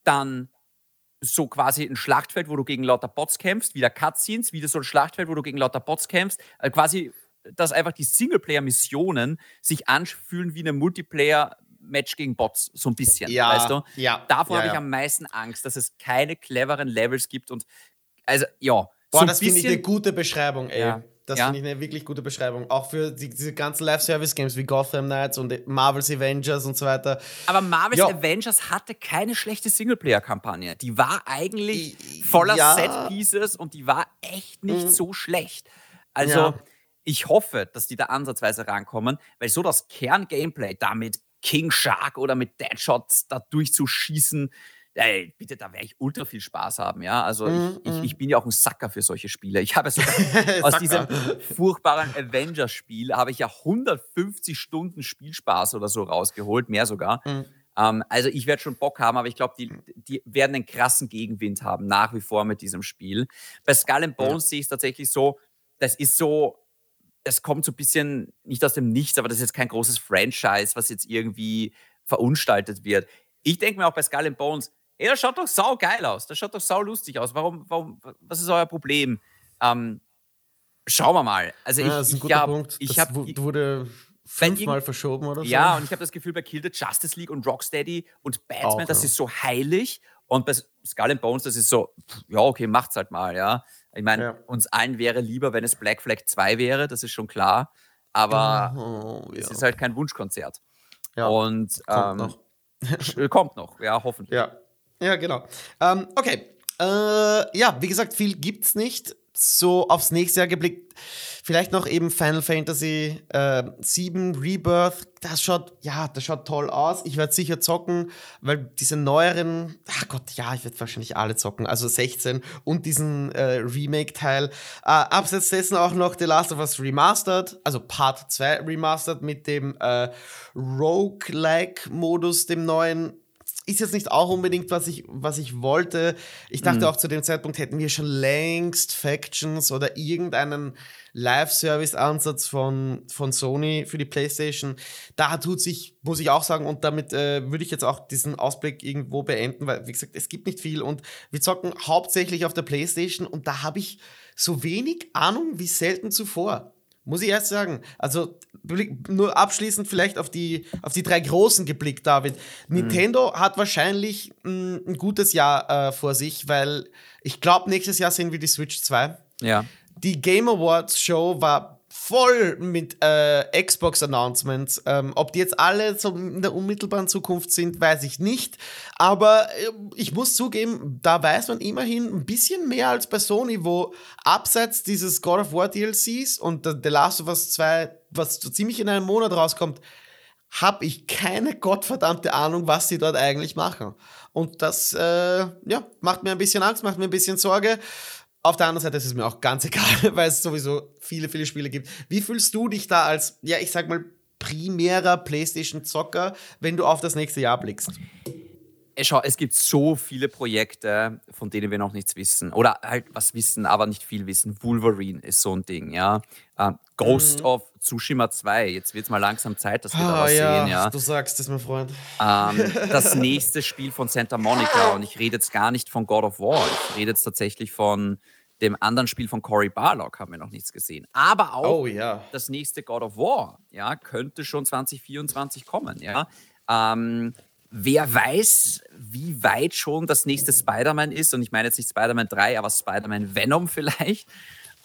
dann so quasi ein Schlachtfeld, wo du gegen lauter Bots kämpfst, wieder Cutscenes, wieder so ein Schlachtfeld, wo du gegen lauter Bots kämpfst. Also quasi, dass einfach die Singleplayer-Missionen sich anfühlen wie eine Multiplayer-Match gegen Bots, so ein bisschen. Ja, weißt du? ja, Davor ja, habe ich am meisten Angst, dass es keine cleveren Levels gibt und also ja. Boah, so das finde ich eine gute Beschreibung, ey. Das Ja. finde ich eine wirklich gute Beschreibung. Auch für die, diese ganzen Live-Service-Games wie Gotham Knights und Marvel's Avengers und so weiter. Aber Marvel's Ja. Avengers hatte keine schlechte Singleplayer-Kampagne. Die war eigentlich I- voller ja. Set-Pieces und die war echt nicht Mhm. so schlecht. Also, Ja. ich hoffe, dass die da ansatzweise rankommen, weil so das Kern-Gameplay da mit King Shark oder mit Deadshot da durchzuschießen, ey, bitte, da werde ich ultra viel Spaß haben, ja. Also, Mhm, ich, ich, mhm. ich bin ja auch ein Sacker für solche Spiele. Ich habe ja sogar aus diesem furchtbaren Avengers-Spiel habe ich ja 150 Stunden Spielspaß oder so rausgeholt, mehr sogar. Mhm. Ähm, also ich werde schon Bock haben, aber ich glaube, die, die werden einen krassen Gegenwind haben, nach wie vor mit diesem Spiel. Bei Skull and Bones sehe ich es tatsächlich so, das ist so, das kommt so ein bisschen nicht aus dem Nichts, aber das ist jetzt kein großes Franchise, was jetzt irgendwie verunstaltet wird. Ich denke mir auch bei Skull and Bones, ey, das schaut doch sau geil aus, das schaut doch sau lustig aus. Warum, warum, was ist euer Problem? Ähm, schauen wir mal. Also ich, ja, das ist ein ich, guter hab- Punkt. ich wu- wurde fünfmal verschoben oder so. ja, und ich habe das Gefühl, bei Kill the Justice League und Rocksteady und Batman, Auch, das ja. ist so heilig. Und bei Skull and Bones, das ist so, pff, ja, okay, macht's halt mal, ja. Ich meine, Ja. uns allen wäre lieber, wenn es Black Flag 2 wäre, das ist schon klar. Aber oh, ja. es ist halt kein Wunschkonzert. ja. Und kommt ähm, noch. kommt noch, ja, hoffentlich. Ja, ja genau. Ähm, okay. Äh, ja, wie gesagt, viel gibt's nicht. So aufs nächste Jahr geblickt. Vielleicht noch eben Final Fantasy äh, 7 Rebirth. Das schaut, ja, das schaut toll aus. Ich werde sicher zocken, weil diese neueren, ach Gott, ja, ich werde wahrscheinlich alle zocken. Also 16 und diesen äh, Remake-Teil. Äh, abseits dessen auch noch The Last of Us Remastered, also Part 2 Remastered mit dem äh, Roguelike-Modus, dem neuen ist jetzt nicht auch unbedingt, was ich, was ich wollte. Ich dachte Mhm. auch zu dem Zeitpunkt hätten wir schon längst Factions oder irgendeinen Live-Service-Ansatz von, von Sony für die PlayStation. Da tut sich, muss ich auch sagen, und damit äh, würde ich jetzt auch diesen Ausblick irgendwo beenden, weil, wie gesagt, es gibt nicht viel und wir zocken hauptsächlich auf der PlayStation und da habe ich so wenig Ahnung wie selten zuvor. Muss ich erst sagen. Also nur abschließend vielleicht auf die, auf die drei Großen geblickt, David. Nintendo hat wahrscheinlich mh, ein gutes Jahr äh, vor sich, weil ich glaube, nächstes Jahr sehen wir die Switch 2. Ja. Die Game Awards Show war voll mit äh, Xbox-Announcements. Ähm, ob die jetzt alle so in der unmittelbaren Zukunft sind, weiß ich nicht. Aber äh, ich muss zugeben, da weiß man immerhin ein bisschen mehr als bei Sony, wo abseits dieses God of War DLCs und der The Last of Us 2, was so ziemlich in einem Monat rauskommt, habe ich keine gottverdammte Ahnung, was sie dort eigentlich machen. Und das äh, ja, macht mir ein bisschen Angst, macht mir ein bisschen Sorge. Auf der anderen Seite ist es mir auch ganz egal, weil es sowieso viele, viele Spiele gibt. Wie fühlst du dich da als, ja, ich sag mal, primärer PlayStation-Zocker, wenn du auf das nächste Jahr blickst? Schau, es gibt so viele Projekte, von denen wir noch nichts wissen. Oder halt was wissen, aber nicht viel wissen. Wolverine ist so ein Ding, ja. Ähm, Ghost of Tsushima 2. Jetzt wird es mal langsam Zeit, dass wir da was sehen, ja. Ah, du sagst es, mein Freund. Ähm, das nächste Spiel von Santa Monica. Und ich rede jetzt gar nicht von God of War. Ich rede jetzt tatsächlich von dem anderen Spiel von Cory Barlog, haben wir noch nichts gesehen. Aber auch Oh ja. das nächste God of War, ja, könnte schon 2024 kommen, ja. Ähm, wer weiß, wie weit schon das nächste Spider-Man ist, und ich meine jetzt nicht Spider-Man 3, aber Spider-Man Venom vielleicht.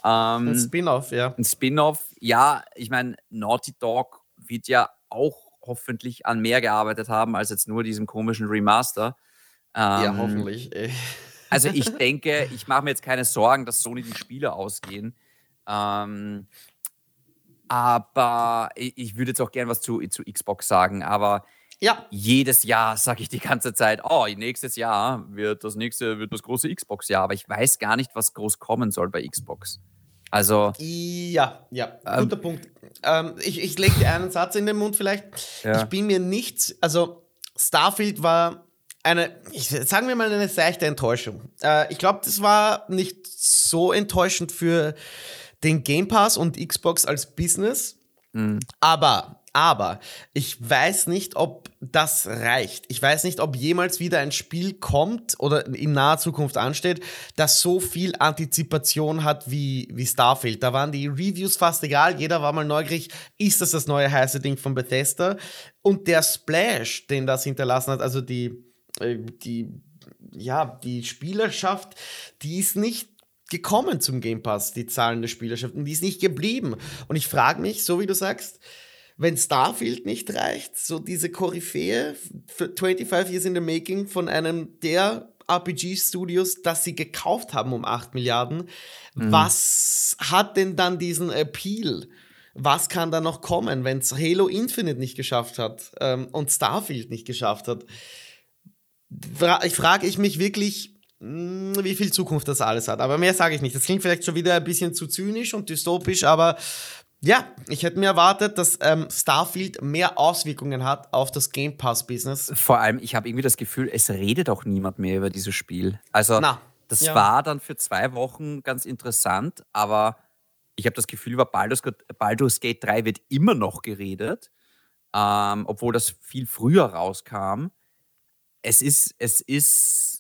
Ein Ähm, Spin-off, ja. ein Spin-off, ja, ich meine, Naughty Dog wird ja auch hoffentlich an mehr gearbeitet haben als jetzt nur diesem komischen Remaster. ja, Ähm, hoffentlich. ey. also ich denke, ich mache mir jetzt keine Sorgen, dass Sony die Spiele ausgehen. Ähm, aber ich, ich würde jetzt auch gern was zu, zu Xbox sagen, aber Ja, jedes Jahr sage ich die ganze Zeit, oh, nächstes Jahr wird das nächste, wird das große Xbox-Jahr, aber ich weiß gar nicht, was groß kommen soll bei Xbox. Also, Ja, ja, Ähm, guter Punkt. Ähm, ich ich lege dir einen Satz in den Mund vielleicht. Ja. Ich bin mir nicht, also Starfield war eine, ich, sagen wir mal, eine seichte Enttäuschung. Äh, ich glaube, das war nicht so enttäuschend für den Game Pass und Xbox als Business. Mhm. Aber aber ich weiß nicht, ob das reicht. Ich weiß nicht, ob jemals wieder ein Spiel kommt oder in naher Zukunft ansteht, das so viel Antizipation hat wie, wie Starfield. Da waren die Reviews fast egal. Jeder war mal neugierig. Ist das das neue heiße Ding von Bethesda? Und der Splash, den das hinterlassen hat, also die, äh, die, ja, die Spielerschaft, die ist nicht gekommen zum Game Pass, die Zahlen der Spielerschaft. Und die ist nicht geblieben. Und ich frage mich, so wie du sagst, wenn Starfield nicht reicht, so diese Koryphäe für 25 Years in the Making von einem der RPG-Studios, das sie gekauft haben um 8 Milliarden, mhm. was hat denn dann diesen Appeal? Was kann da noch kommen, wenn es Halo Infinite nicht geschafft hat ähm, und Starfield nicht geschafft hat? Ich frage ich mich wirklich, hm, wie viel Zukunft das alles hat. Aber mehr sage ich nicht. Das klingt vielleicht schon wieder ein bisschen zu zynisch und dystopisch, aber ja, ich hätte mir erwartet, dass ähm, Starfield mehr Auswirkungen hat auf das Game Pass-Business. Vor allem, ich habe irgendwie das Gefühl, es redet auch niemand mehr über dieses Spiel. Also, Na, das ja. war dann für zwei Wochen ganz interessant, aber ich habe das Gefühl, über Baldur's, Baldur's, Gate 3 wird immer noch geredet, ähm, obwohl das viel früher rauskam. Es ist, es ist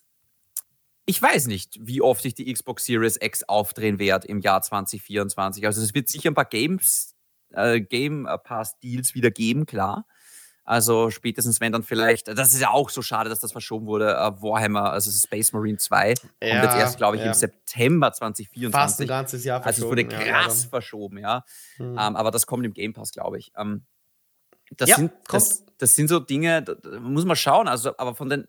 ich weiß nicht, wie oft sich die Xbox Series X aufdrehen wird im Jahr 2024. Also es wird sicher ein paar Games, äh, Game Pass Deals wieder geben, klar. Also spätestens wenn dann vielleicht, das ist ja auch so schade, dass das verschoben wurde, uh, Warhammer, also Space Marine 2, ja, kommt jetzt erst, glaube ich, ja. im September 2024. Fast ein ganzes Jahr verschoben. Also es wurde krass ja, verschoben, ja. Hm. Ähm, aber das kommt im Game Pass, glaube ich. Ähm, das, sind, das, das, sind so Dinge, da, da muss man schauen. Also, aber von den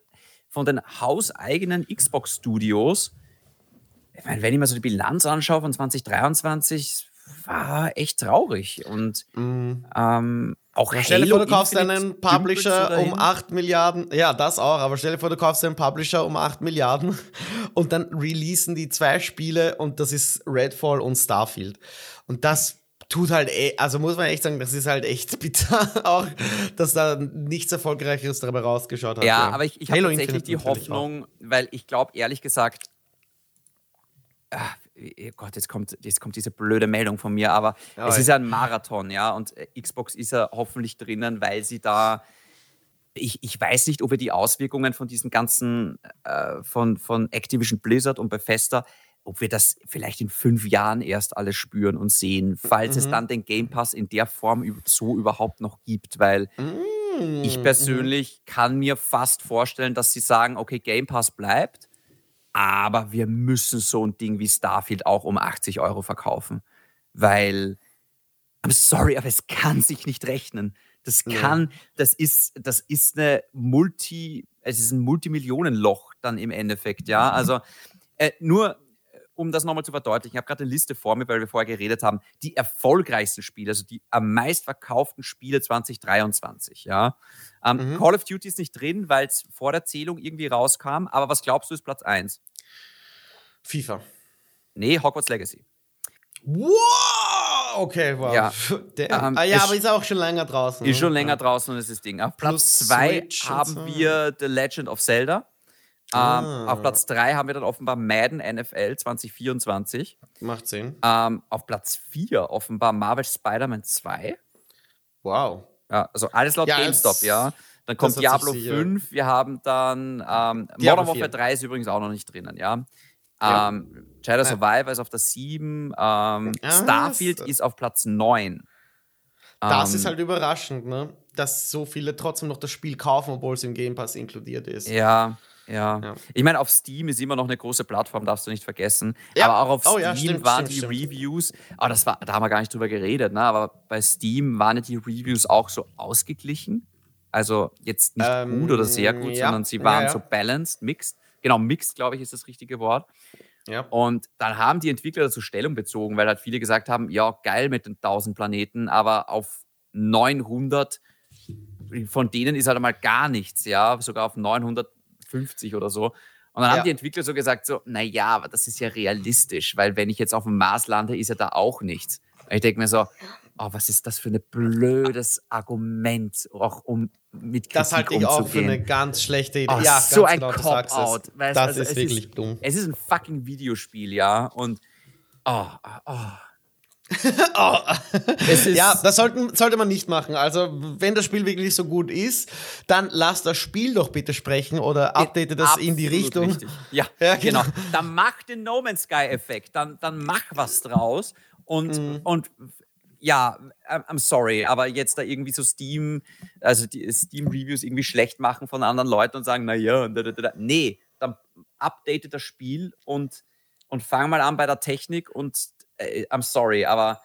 von den hauseigenen Xbox-Studios, ich meine, wenn ich mir so die Bilanz anschaue von 2023, war echt traurig. Und mm. ähm, auch ja, Stell dir vor, du kaufst einen Publisher um 8 Milliarden. Ja, das auch, aber stell dir vor, du kaufst einen Publisher um 8 Milliarden und dann releasen die zwei Spiele und das ist Redfall und Starfield. Und das tut halt, eh, also muss man echt sagen, das ist halt echt bitter, auch, dass da nichts Erfolgreicheres dabei rausgeschaut hat. Ja, ja. aber ich, ich habe tatsächlich die Hoffnung, auch. weil ich glaube, ehrlich gesagt, ach, oh Gott, jetzt kommt, jetzt kommt diese blöde Meldung von mir, aber ja, es ist ja ein Marathon, ja, und äh, Xbox ist ja hoffentlich drinnen, weil sie da ich, ich, weiß nicht, ob wir die Auswirkungen von diesen ganzen, äh, von, von Activision Blizzard und Bethesda, ob wir das vielleicht in fünf Jahren erst alles spüren und sehen, falls mhm. es dann den Game Pass in der Form so überhaupt noch gibt, weil mhm. ich persönlich kann mir fast vorstellen, dass sie sagen, okay, Game Pass bleibt, aber wir müssen so ein Ding wie Starfield auch um 80 Euro verkaufen, weil, I'm sorry, aber es kann sich nicht rechnen. Das kann, das ist, das ist eine Multi, es ist ein Multimillionenloch dann im Endeffekt, ja. Also äh, nur um das nochmal zu verdeutlichen, ich habe gerade eine Liste vor mir, weil wir vorher geredet haben, die erfolgreichsten Spiele, also die am meistverkauften Spiele 2023. Ja? Ähm, mhm. Call of Duty ist nicht drin, weil es vor der Zählung irgendwie rauskam, aber was glaubst du ist Platz 1? FIFA. Nee, Hogwarts Legacy. Wow! Okay, wow. Ja, ähm, ah, ja aber ist auch schon länger draußen. Ist ne? schon länger draußen und ist das Ding. Auf Platz 2 haben so. wir The Legend of Zelda. Ah. Ähm, auf Platz 3 haben wir dann offenbar Madden NFL 2024. Macht Sinn. Ähm, auf Platz 4 offenbar Marvel Spider-Man 2. Wow. Ja, also alles laut ja, GameStop, ja. Dann kommt Diablo 5, wir haben dann ähm, Modern Warfare 3 ist übrigens auch noch nicht drinnen, ja. ja. Ähm, Jedi Survivor ist auf der 7, ähm, ja, Starfield ist auf Platz 9. Das ist ähm, halt überraschend, ne? Dass so viele trotzdem noch das Spiel kaufen, obwohl es im Game Pass inkludiert ist. Ja, ja. ja. Ich meine, auf Steam ist immer noch eine große Plattform, darfst du nicht vergessen. Ja. Aber auch auf Steam oh, ja, stimmt, waren stimmt, die stimmt. Reviews, aber das war, da haben wir gar nicht drüber geredet, ne? aber bei Steam waren die Reviews auch so ausgeglichen. Also jetzt nicht ähm, gut oder sehr gut, sondern sie waren so balanced, mixed. Genau, mixed, glaube ich, ist das richtige Wort. Ja. Und dann haben die Entwickler dazu Stellung bezogen, weil halt viele gesagt haben, ja, geil mit den 1000 Planeten, aber auf 900 von denen ist halt einmal gar nichts, ja, sogar auf 900 50 oder so. Und dann ja. haben die Entwickler so gesagt, so, naja, aber das ist ja realistisch, weil wenn ich jetzt auf dem Mars lande, ist ja da auch nichts. Und ich denke mir so, oh, was ist das für ein blödes Argument, auch um mit Kritik Das halte ich auch für eine ganz schlechte Idee. Oh, ja, so ein genau, Cop-Out. Das also ist wirklich ist, dumm. Es ist ein fucking Videospiel, ja, und oh, oh. oh. ja, das sollten, sollte man nicht machen. Also, wenn das Spiel wirklich so gut ist, dann lass das Spiel doch bitte sprechen oder update das in die Richtung. Richtig. Ja, ja genau. genau. Dann mach den No Man's Sky-Effekt, dann, dann mach was draus und, mhm. und ja, I'm sorry, aber jetzt da irgendwie so Steam, also die Steam-Reviews irgendwie schlecht machen von anderen Leuten und sagen, naja, nee, dann update das Spiel und, und fang mal an bei der Technik und Eh, eh, I'm sorry, aber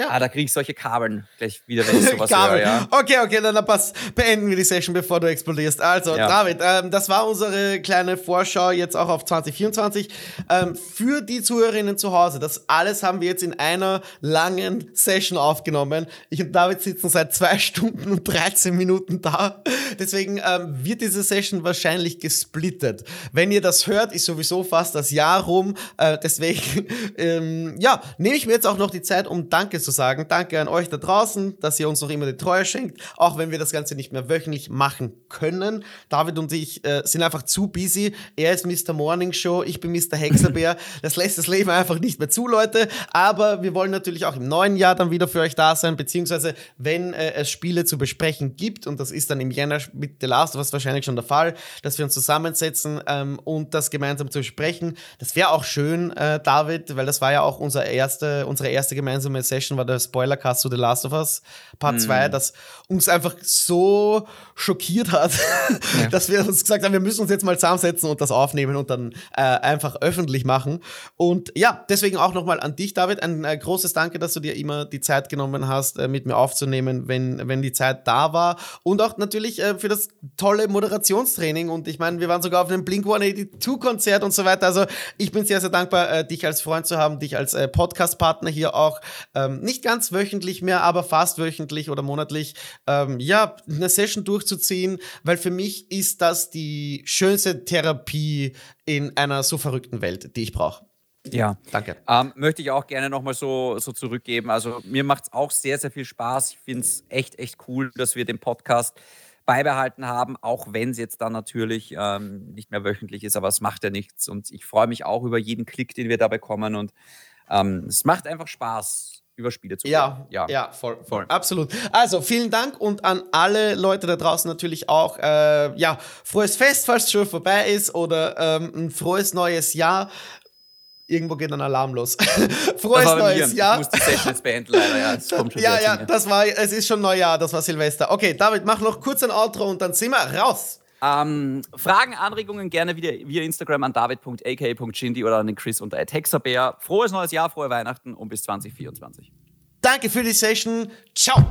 ja. Ah, da kriege ich solche Kabeln gleich wieder, wenn ich sowas höre. Ja. Okay, okay, dann pass, beenden wir die Session, bevor du explodierst. Also, ja. David, ähm, das war unsere kleine Vorschau jetzt auch auf 2024. Ähm, für die Zuhörerinnen zu Hause, das alles haben wir jetzt in einer langen Session aufgenommen. Ich und David sitzen seit zwei Stunden und 13 Minuten da. Deswegen ähm, wird diese Session wahrscheinlich gesplittet. Wenn ihr das hört, ist sowieso fast das Jahr rum. Äh, deswegen, ähm, ja, nehme ich mir jetzt auch noch die Zeit, um Danke zu sagen. Danke an euch da draußen, dass ihr uns noch immer die Treue schenkt, auch wenn wir das Ganze nicht mehr wöchentlich machen können. David und ich äh, sind einfach zu busy. Er ist Mr. Morning Show, ich bin Mr. Hexerbär. Das lässt das Leben einfach nicht mehr zu, Leute. Aber wir wollen natürlich auch im neuen Jahr dann wieder für euch da sein, beziehungsweise wenn äh, es Spiele zu besprechen gibt, und das ist dann im Jänner mit The Last of Us wahrscheinlich schon der Fall, dass wir uns zusammensetzen ähm, und das gemeinsam zu besprechen. Das wäre auch schön, äh, David, weil das war ja auch unser erste, unsere erste gemeinsame Session Session war der Spoilercast zu The Last of Us Part 2, mm. das uns einfach so schockiert hat, ja. dass wir uns gesagt haben, wir müssen uns jetzt mal zusammensetzen und das aufnehmen und dann äh, einfach öffentlich machen. Und ja, deswegen auch nochmal an dich, David, ein äh, großes Danke, dass du dir immer die Zeit genommen hast, äh, mit mir aufzunehmen, wenn, wenn die Zeit da war. Und auch natürlich äh, für das tolle Moderationstraining. Und ich meine, wir waren sogar auf einem Blink 182-Konzert und so weiter. Also ich bin sehr, sehr dankbar, äh, dich als Freund zu haben, dich als äh, Podcast-Partner hier auch. Ähm, nicht ganz wöchentlich mehr, aber fast wöchentlich oder monatlich, ähm, ja, eine Session durchzuziehen, weil für mich ist das die schönste Therapie in einer so verrückten Welt, die ich brauche. Ja, danke. Ähm, möchte ich auch gerne nochmal so, so zurückgeben. Also mir macht es auch sehr, sehr viel Spaß. Ich finde es echt, echt cool, dass wir den Podcast beibehalten haben, auch wenn es jetzt dann natürlich ähm, nicht mehr wöchentlich ist, aber es macht ja nichts. Und ich freue mich auch über jeden Klick, den wir da bekommen. Und ähm, es macht einfach Spaß über Spiele zu ja, ja, ja, voll, voll, absolut. Also vielen Dank und an alle Leute da draußen natürlich auch, äh, ja, frohes Fest, falls es schon vorbei ist oder ähm, ein frohes neues Jahr. Irgendwo geht ein Alarm los. frohes neues Jahr. Ich muss die Session jetzt beenden, leider. Ja, das kommt schon ja, ja das war, es ist schon Neujahr, das war Silvester. Okay, David, mach noch kurz ein Outro und dann sind wir raus. Ähm, Fragen, Anregungen gerne wieder via Instagram an david.ak.chindi oder an den Chris unter Hexabär. Frohes neues Jahr, frohe Weihnachten und bis 2024. Danke für die Session. Ciao.